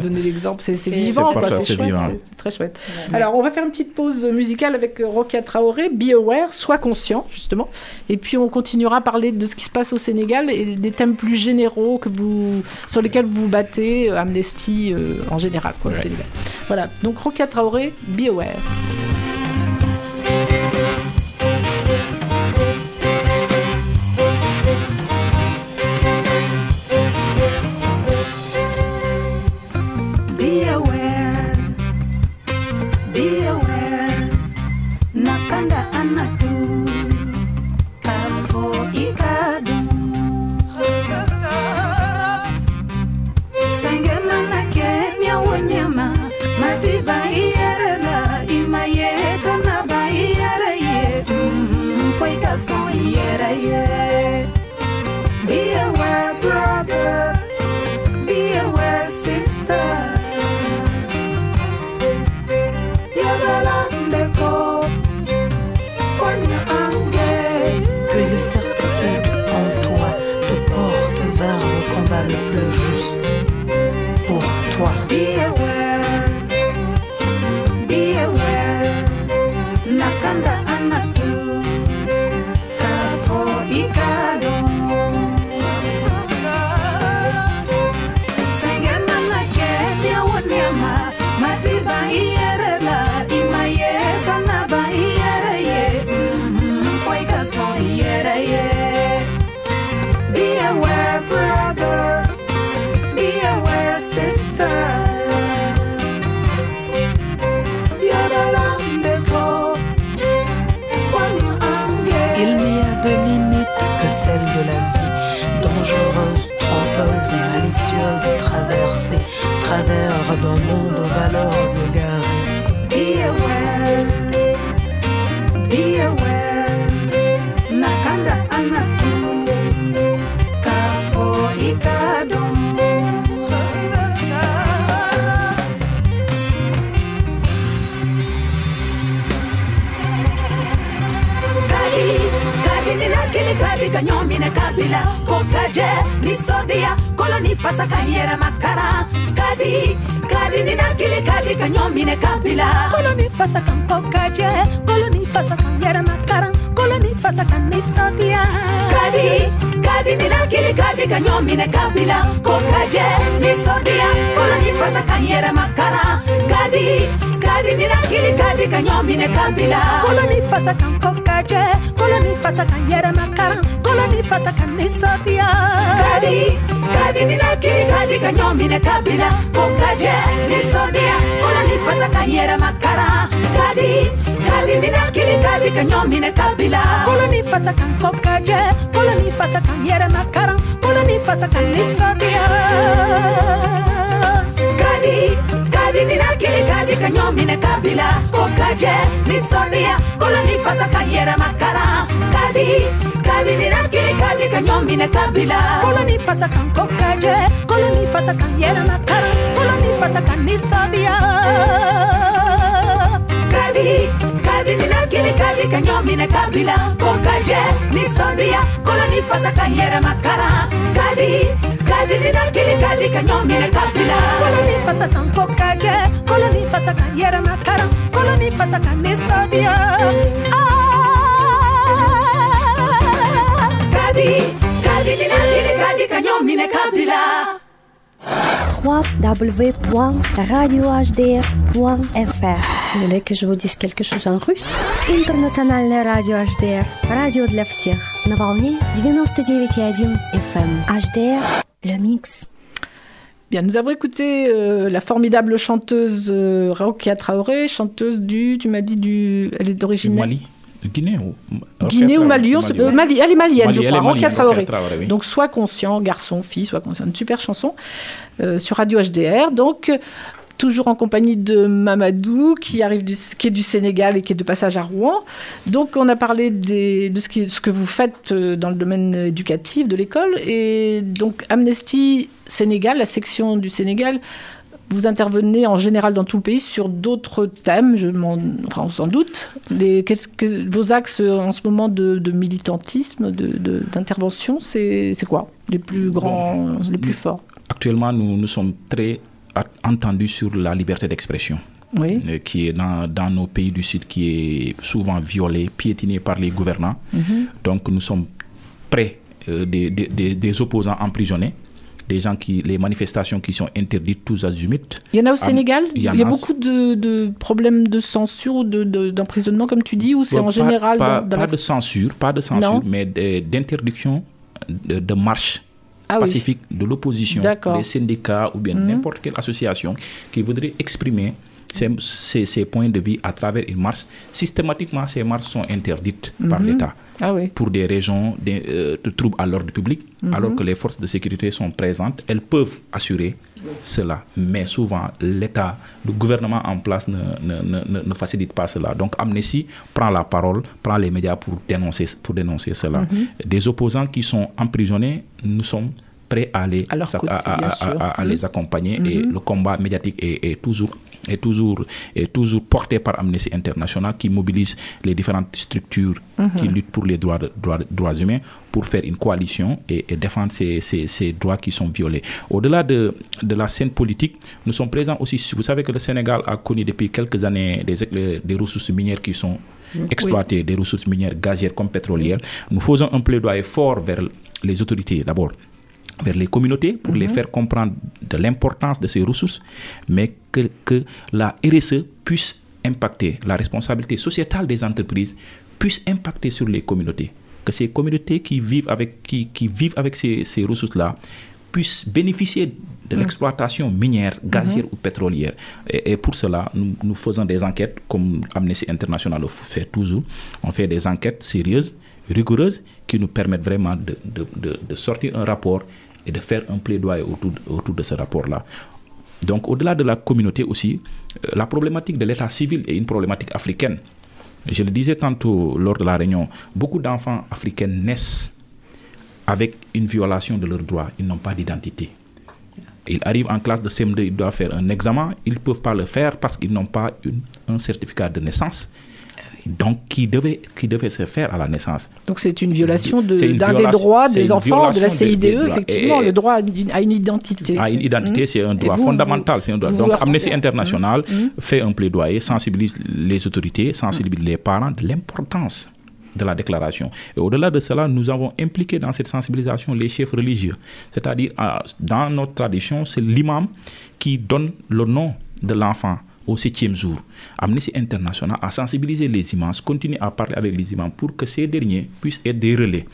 donner l'exemple, c'est vivant, C'est chouette, très chouette. Alors, on va faire une petite pause musicale avec euh, Rokia Traoré, Be Aware, Sois conscient, justement. Et puis, on continuera à parler de ce qui se passe au Sénégal et des thèmes plus généraux que vous, sur lesquels vous vous battez, Amnesty euh, en général, quoi, au Ouais. Sénégal. Voilà, donc Rokia Traoré, Be Aware. D'un monde aux valeurs égarées Be aware. Be aware. Nakanda anatu Kafo ikado kadi kanyomi ne kabila kokaje. Ni sodia koloni fasa kanyera makara. Kadi kadini nakili kadi kanyomine kabila koloni fasa kan kokaje koloni fasa kan yɛrɛ makaran koloni fasa kan nisɔndiya kadi kadini nakili kadi kanyomine kabila kokaje nisɔndiya koloni fasa kan yɛrɛ makaran kadi kadini nakili kadi kanyomine kabila koloni fasa kan kokaje koloni fasa kan yɛrɛ makaran koloni fasa kan ni sautia kadi kadi ninakili kadi kanyomi ne kabila. Kukaje ni sautia unanifata kanyera makara. Kadi kadi ninakili kadi kanyomi ne kabila. Kolonifata kankokaje kolonifata kanyera makara. Kolonifata kanisautia kadi kadi ninakili kadi kanyomi ne kabila. Kukaje ni sautia kolonifata kanyera makara. Kadi kabinina kili kabi ka ɲɔ minɛ kabila. Kolo ni fasa kan kolo ni fasa kan yɛlɛma kolo ni fasa kan ninsɔndiya kabi kabinina kili kabi ka kabila. Ko ka kolo ni fasa kan yɛlɛma karan kabi kabinina kili kabi kabila. Kolo ni fasa kan kolo ni fasa kan yɛlɛma kolo ni fasa kan ninsɔndiya! www.radiohdr.fr. Vous voulez que je vous dise quelque chose en russe Интернациональное радио HDR. Радио для всех. На волне 99,1 FM. HDR. Le mix. Bien, nous avons écouté euh, la formidable chanteuse euh, Raokia Traoré, chanteuse du, tu m'as dit du, elle est d'origine Mali, Guinée ou Guinée ou Mali, on sait- euh, Mali, elle est malienne, Mali, je elle crois, est Raokia malienne, Traoré. Raokia Traoré, oui. Donc, sois conscient, garçon, fille, sois conscient. Une super chanson euh, sur Radio HDR. Donc, euh, toujours en compagnie de Mamadou, qui, arrive du, qui est du Sénégal et qui est de passage à Rouen. Donc, on a parlé des- de ce, qui- ce que vous faites euh, dans le domaine éducatif de l'école. Et donc, Amnesty Sénégal, la section du Sénégal, vous intervenez en général dans tout le pays sur d'autres thèmes, je m'en, enfin, on s'en doute. Les, qu'est-ce que, vos axes euh, en ce moment de, de militantisme, de, de- d'intervention, c'est, c'est quoi? Les plus grands, les plus forts Actuellement, nous, nous sommes très entendus sur la liberté d'expression. Oui. euh, qui est dans, dans nos pays du Sud, qui est souvent violée, piétinée par les gouvernants. Mhm. Donc nous sommes près euh, des, des- opposants emprisonnés, des gens qui, les manifestations qui sont interdites tous azimuts. Il y en a au Sénégal? il y a a. beaucoup de, de problèmes de censure ou de, de- d'emprisonnement, comme tu dis, ou c'est Bon, en général pas, dans, dans pas la- de censure, pas de censure, Non. mais de- d'interdiction de, de marche Ah oui. pacifique de l'opposition, des syndicats ou bien Mhm. n'importe quelle association qui voudrait exprimer ses points de vue à travers une marche. Systématiquement, ces marches sont interdites par Mhm. l'État Ah oui. pour des raisons de, euh, de troubles à l'ordre public, Mhm. alors que les forces de sécurité sont présentes, elles peuvent assurer cela. Mais souvent, l'État, le gouvernement en place ne, ne- ne- ne- ne facilite pas cela. Donc Amnesty prend la parole, prend les médias pour dénoncer, pour dénoncer cela. Mhm. Des opposants qui sont emprisonnés, nous sommes prêts à les, À côté, les accompagner et le combat médiatique est, est toujours est toujours est toujours porté par Amnesty International qui mobilise les différentes structures Mhm. qui luttent pour les droits, droits, droits humains pour faire une coalition et, et défendre ces, ces- ces droits qui sont violés. Au-delà de, de la scène politique, nous sommes présents aussi. Vous savez que le Sénégal a connu depuis quelques années des, des ressources minières qui sont Oui. exploitées, des ressources minières gazières comme pétrolières. Nous faisons un plaidoyer fort vers les autorités d'abord vers les communautés pour les Mhm. faire comprendre de l'importance de ces ressources, mais que, que la RSE puisse impacter, la responsabilité sociétale des entreprises puisse impacter sur les communautés. Que ces communautés qui vivent avec, qui, qui vivent avec ces, ces ressources-là puissent bénéficier de Mhm. l'exploitation minière, gazière Mhm. ou pétrolière. Et, et pour cela, nous, nous faisons des enquêtes, comme Amnesty International le fait toujours. On fait des enquêtes sérieuses, rigoureuses, qui nous permettent vraiment de, de- de- de sortir un rapport et de faire un plaidoyer autour, de ce rapport-là. Donc, au-delà de la communauté aussi, euh, la problématique de l'état civil est une problématique africaine. Je le disais tantôt lors de la réunion, beaucoup d'enfants africains naissent avec une violation de leurs droits. Ils n'ont pas d'identité. Ils arrivent en classe de CM2, ils doivent faire un examen, ils ne peuvent pas le faire parce qu'ils n'ont pas un certificat de naissance. Donc, qui devait, qui devait se faire à la naissance. Donc c'est une violation de- d'un des droits des enfants de la des- CIDE, des droits. effectivement, Et- le droit à une, à une identité. À une identité, Mhm. c'est un droit vous, fondamental. c'est un droit. Donc, Amnesty International Mhm. fait un plaidoyer, sensibilise les autorités, sensibilise les parents de l'importance de la déclaration. Et au-delà de cela, nous avons impliqué dans cette sensibilisation les chefs religieux. C'est-à-dire, ah, dans notre tradition, c'est l'imam qui donne le nom de l'enfant au septième jour. Amnesty International a sensibilisé les imams, continue à parler avec les imams pour que ces derniers puissent être des relais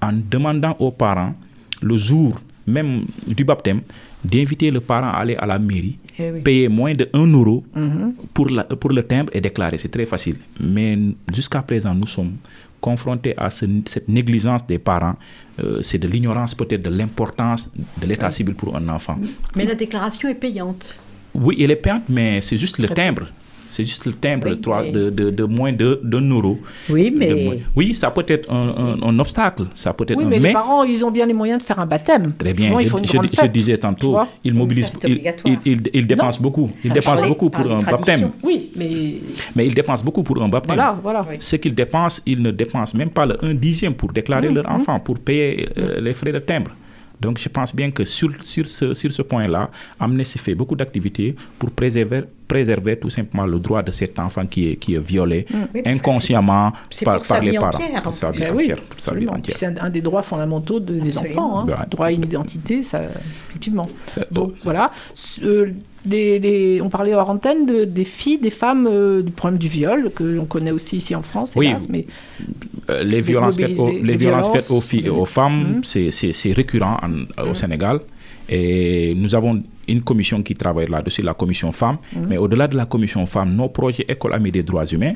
en demandant aux parents, le jour même du baptême, d'inviter le parent à aller à la mairie, Eh oui. payer moins de 1 euro Mhm. pour, la- pour le timbre et déclarer. C'est très facile. Mais jusqu'à présent, nous sommes confrontés à ce- cette négligence des parents. Euh, c'est de l'ignorance peut-être de l'importance de l'état civil pour un enfant. Mais la déclaration est payante. Oui, elle est payante, mais c'est juste le timbre. C'est juste le timbre Oui, trois- mais- de, de, de moins de- d'un euro. Oui, De mais- moins- Oui, ça peut être un, un- un obstacle. Ça peut être Oui, un mais, les parents, ils ont bien les moyens de faire un baptême. Très bien. Souvent, ils je, font une je- grande je fête, disais tantôt, ils mobilisent, ils, obligatoire. ils- ils- ils dépensent beaucoup. Ils Ça dépensent beaucoup pour un baptême. Oui, mais Mais ils dépensent beaucoup pour un baptême. voilà, voilà. Ce qu'ils dépensent, ils ne dépensent même pas le 1 dixième pour déclarer Mmh, leur mmh. enfant, pour payer euh, les frais de timbre. Donc je pense bien que sur, sur ce, sur ce point-là, Amnesty fait beaucoup d'activités pour préserver, préserver tout simplement le droit de cet enfant qui est, qui est violé. Oui, que inconsciemment c'est par, les parents. sa vie Ben entière, sa vie. C'est un, un des droits fondamentaux de- des Absolument. enfants. hein. Ben, Droit à une identité, ça, effectivement. Euh, Donc voilà. S- euh, des- des- on parlait hors antenne de- des filles, des femmes, euh, du problème du viol, que l'on connaît aussi ici en France, Oui. hélas, mais Euh, les violences, faites aux, mobiliser, les les violences violences, faites aux filles et aux Mhm. femmes, c'est- c'est récurrent en- au Sénégal. Et nous avons une commission qui travaille là-dessus, la commission femmes. Mhm. Mais au-delà de la commission femmes, nos projets École Amie des droits humains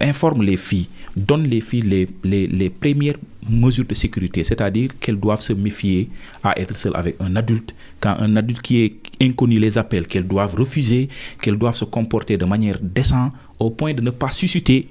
informent les filles, donnent les filles les, les, les premières mesures de sécurité, c'est-à-dire qu'elles doivent se méfier à être seules avec un adulte. Quand un adulte qui est inconnu les appelle, qu'elles doivent refuser, qu'elles doivent se comporter de manière décente au point de ne pas susciter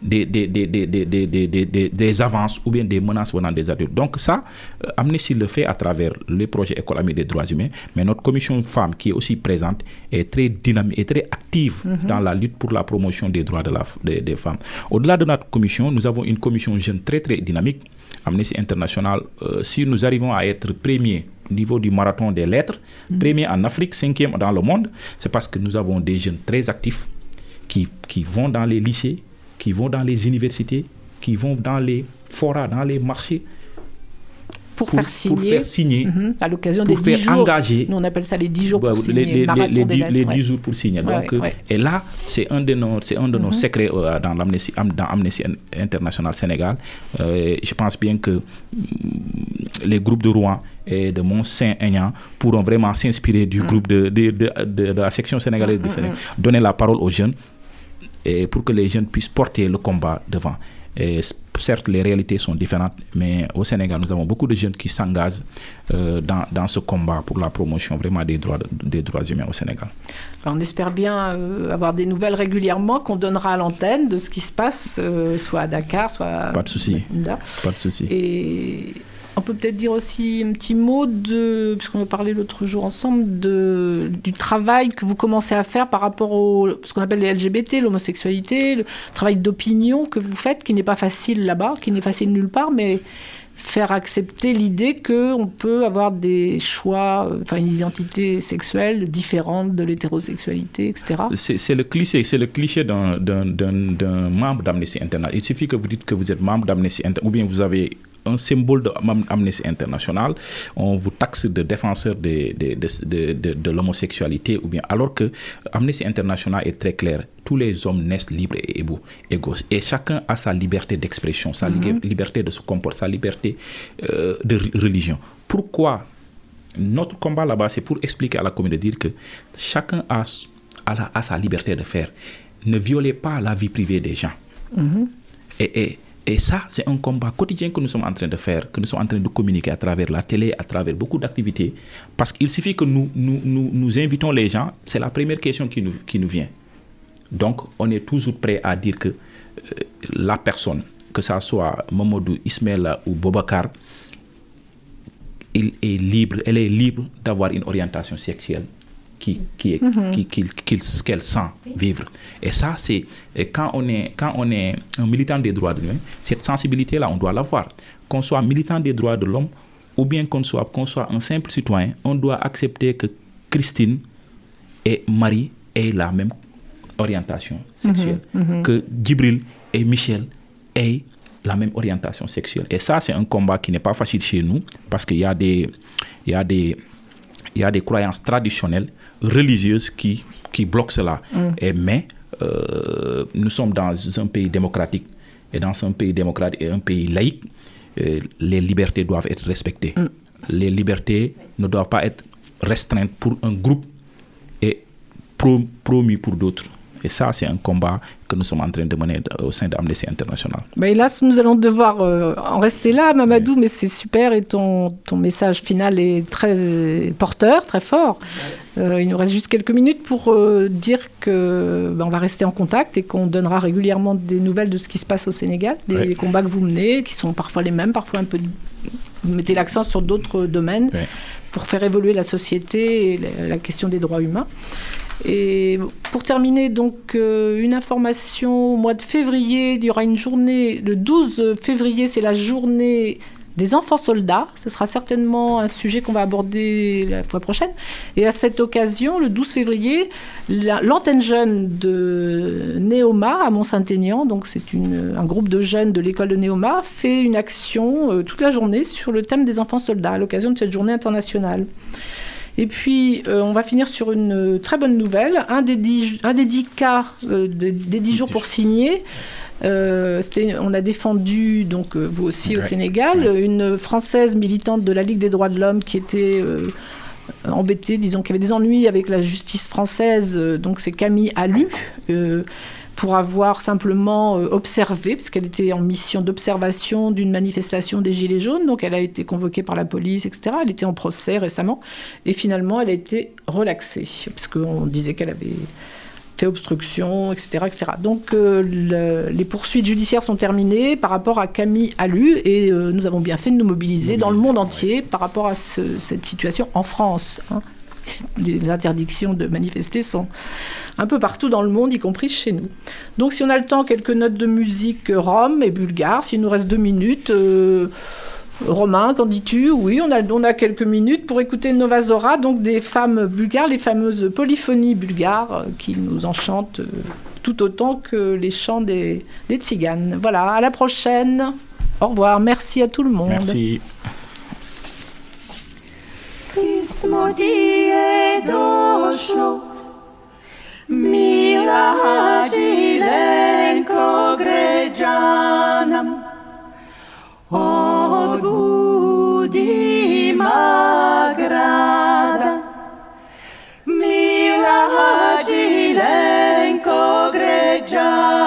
des, des, des, des, des, des, des, des- des- des avances ou bien des menaces venant des adultes. Donc ça, euh, Amnesty le fait à travers le projet École des droits humains, mais notre commission femmes qui est aussi présente est très dynamique et très active Mhm. dans la lutte pour la promotion des droits de la, des, femmes. Au-delà de notre commission, nous avons une commission jeune très très dynamique. Amnesty International, euh, si nous arrivons à être premiers niveau du marathon des lettres, premier en Afrique, cinquième dans le monde, c'est parce que nous avons des jeunes très actifs qui, qui vont dans les lycées, qui vont dans les universités, qui vont dans les forats, dans les marchés. Pour, faire signer, pour faire signer, à l'occasion pour des 10 faire jours. engager. Nous, on appelle ça les 10 jours pour Bah, signer. les, les, lettres, les ouais. 10 jours pour signer. Ouais, Donc, ouais. Et là, c'est un de nos, c'est un de nos Mhm. secrets euh, dans, l'Amnesty- am- dans Amnesty International Sénégal. Euh, je pense bien que les groupes de Rouen et de Mont-Saint-Aignan pourront vraiment s'inspirer du groupe de, de, de, de- de la section sénégalaise du Sénégal, donner la parole aux jeunes et pour que les jeunes puissent porter le combat devant. Et certes, les réalités sont différentes, mais au Sénégal, nous avons beaucoup de jeunes qui s'engagent euh, dans, dans ce combat pour la promotion vraiment des droits, des droits humains au Sénégal. Alors, on espère bien euh, avoir des nouvelles régulièrement qu'on donnera à l'antenne de ce qui se passe, euh, soit à Dakar, soit à Pas de souci. Pas de souci. Et on peut peut-être dire aussi un petit mot de, puisqu'on a parlé l'autre jour ensemble, de, du travail que vous commencez à faire par rapport au, ce qu'on appelle les LGBT, l'homosexualité, le travail d'opinion que vous faites, qui n'est pas facile là-bas, qui n'est facile nulle part, mais faire accepter l'idée qu'on peut avoir des choix, euh, enfin une identité sexuelle différente de l'hétérosexualité, etc. C'est le cliché, c'est le cliché d'un membre d'Amnesty International. Il suffit que vous dites que vous êtes membre d'Amnesty International, ou bien vous avez un symbole de Am- Amnesty International, on vous taxe de défenseur de, de, de, de- de- de l'homosexualité, ou bien alors que Amnesty International est très clair. Tous les hommes naissent libres et égaux, et chacun a sa liberté d'expression, sa Mhm. liberté de se comporter, sa liberté euh, de re- religion. Pourquoi notre combat là-bas, c'est pour expliquer à la communauté, dire que chacun a, a, la- a sa liberté de faire. Ne violez pas la vie privée des gens. Et, et, et ça, c'est un combat quotidien que nous sommes en train de faire, que nous sommes en train de communiquer à travers la télé, à travers beaucoup d'activités. Parce qu'il suffit que nous, nous, nous, nous invitons les gens, c'est la première question qui nous, qui nous vient. Donc, on est toujours prêt à dire que euh, la personne, que ça soit Mamadou, Ismaël ou Bobakar, il est libre, elle est libre d'avoir une orientation sexuelle qui, Mhm. qui- qu'elle sent vivre. Et ça, c'est quand on est quand on est un militant des droits de l'homme, cette sensibilité-là, on doit l'avoir. Qu'on soit militant des droits de l'homme ou bien qu'on soit qu'on soit un simple citoyen, on doit accepter que Christine et Marie aient la même orientation sexuelle, Mhm, mhm. que Djibril et Michel aient la même orientation sexuelle. Et ça, c'est un combat qui n'est pas facile chez nous parce qu'il y a des, il y a des, il y a des croyances traditionnelles, religieuses qui, qui bloquent cela. Mm. Et, mais euh, nous sommes dans un pays démocratique. Et dans un pays démocratique et un pays laïque, euh, les libertés doivent être respectées. Les libertés ne doivent pas être restreintes pour un groupe et pro- promis pour d'autres. Et ça, c'est un combat que nous sommes en train de mener au sein d'Amnesty International. Hélas, nous allons devoir euh, en rester là, Mamadou, mais c'est super et ton, ton message final est très porteur, très fort. Euh, il nous reste juste quelques minutes pour euh, dire que bah, on va rester en contact et qu'on donnera régulièrement des nouvelles de ce qui se passe au Sénégal, des combats que vous menez, qui sont parfois les mêmes, parfois un peu. Vous mettez l'accent sur d'autres domaines pour faire évoluer la société et la question des droits humains. Et pour terminer, donc, euh, une information, au mois de février, il y aura une journée, le 12 février, c'est la journée des enfants soldats. Ce sera certainement un sujet qu'on va aborder la fois prochaine. Et à cette occasion, le 12 février, la- l'antenne jeune de Néoma à Mont-Saint-Aignan, donc c'est un groupe de jeunes de l'école de Néoma, fait une action euh, toute la journée sur le thème des enfants soldats à l'occasion de cette journée internationale. Et puis, euh, on va finir sur une euh, très bonne nouvelle. Un des dix, un des dix cas, euh, des, des dix jours pour signer, Euh, on a défendu, donc vous aussi au Ouais, Sénégal, une Française militante de la Ligue des droits de l'homme qui était embêtée, disons, qui avait des ennuis avec la justice française. donc c'est Camille Alu. Pour avoir simplement euh, observé, parce qu'elle était en mission d'observation d'une manifestation des Gilets jaunes, donc elle a été convoquée par la police, etc. Elle était en procès récemment, et finalement elle a été relaxée, parce qu'on disait qu'elle avait fait obstruction, etc. etc. Donc euh, le- les poursuites judiciaires sont terminées par rapport à Camille Alu, et euh, nous avons bien fait de nous mobiliser dans le monde entier par rapport à ce- cette situation en France. hein. Les interdictions de manifester sont un peu partout dans le monde, y compris chez nous. Donc si on a le temps, quelques notes de musique rome et bulgare. S'il nous reste deux minutes, euh, Romain, qu'en dis-tu? Oui, on a, on a quelques minutes pour écouter Nova Zora, donc des femmes bulgares, les fameuses polyphonies bulgares euh, qui nous enchantent euh, tout autant que les chants des, des tziganes. Voilà, à la prochaine. Au revoir, merci à tout le monde. Merci. pismo ti je došlo, mila Hađilenko gređanam. Od Budima grada, mila Hađilenko gređanam.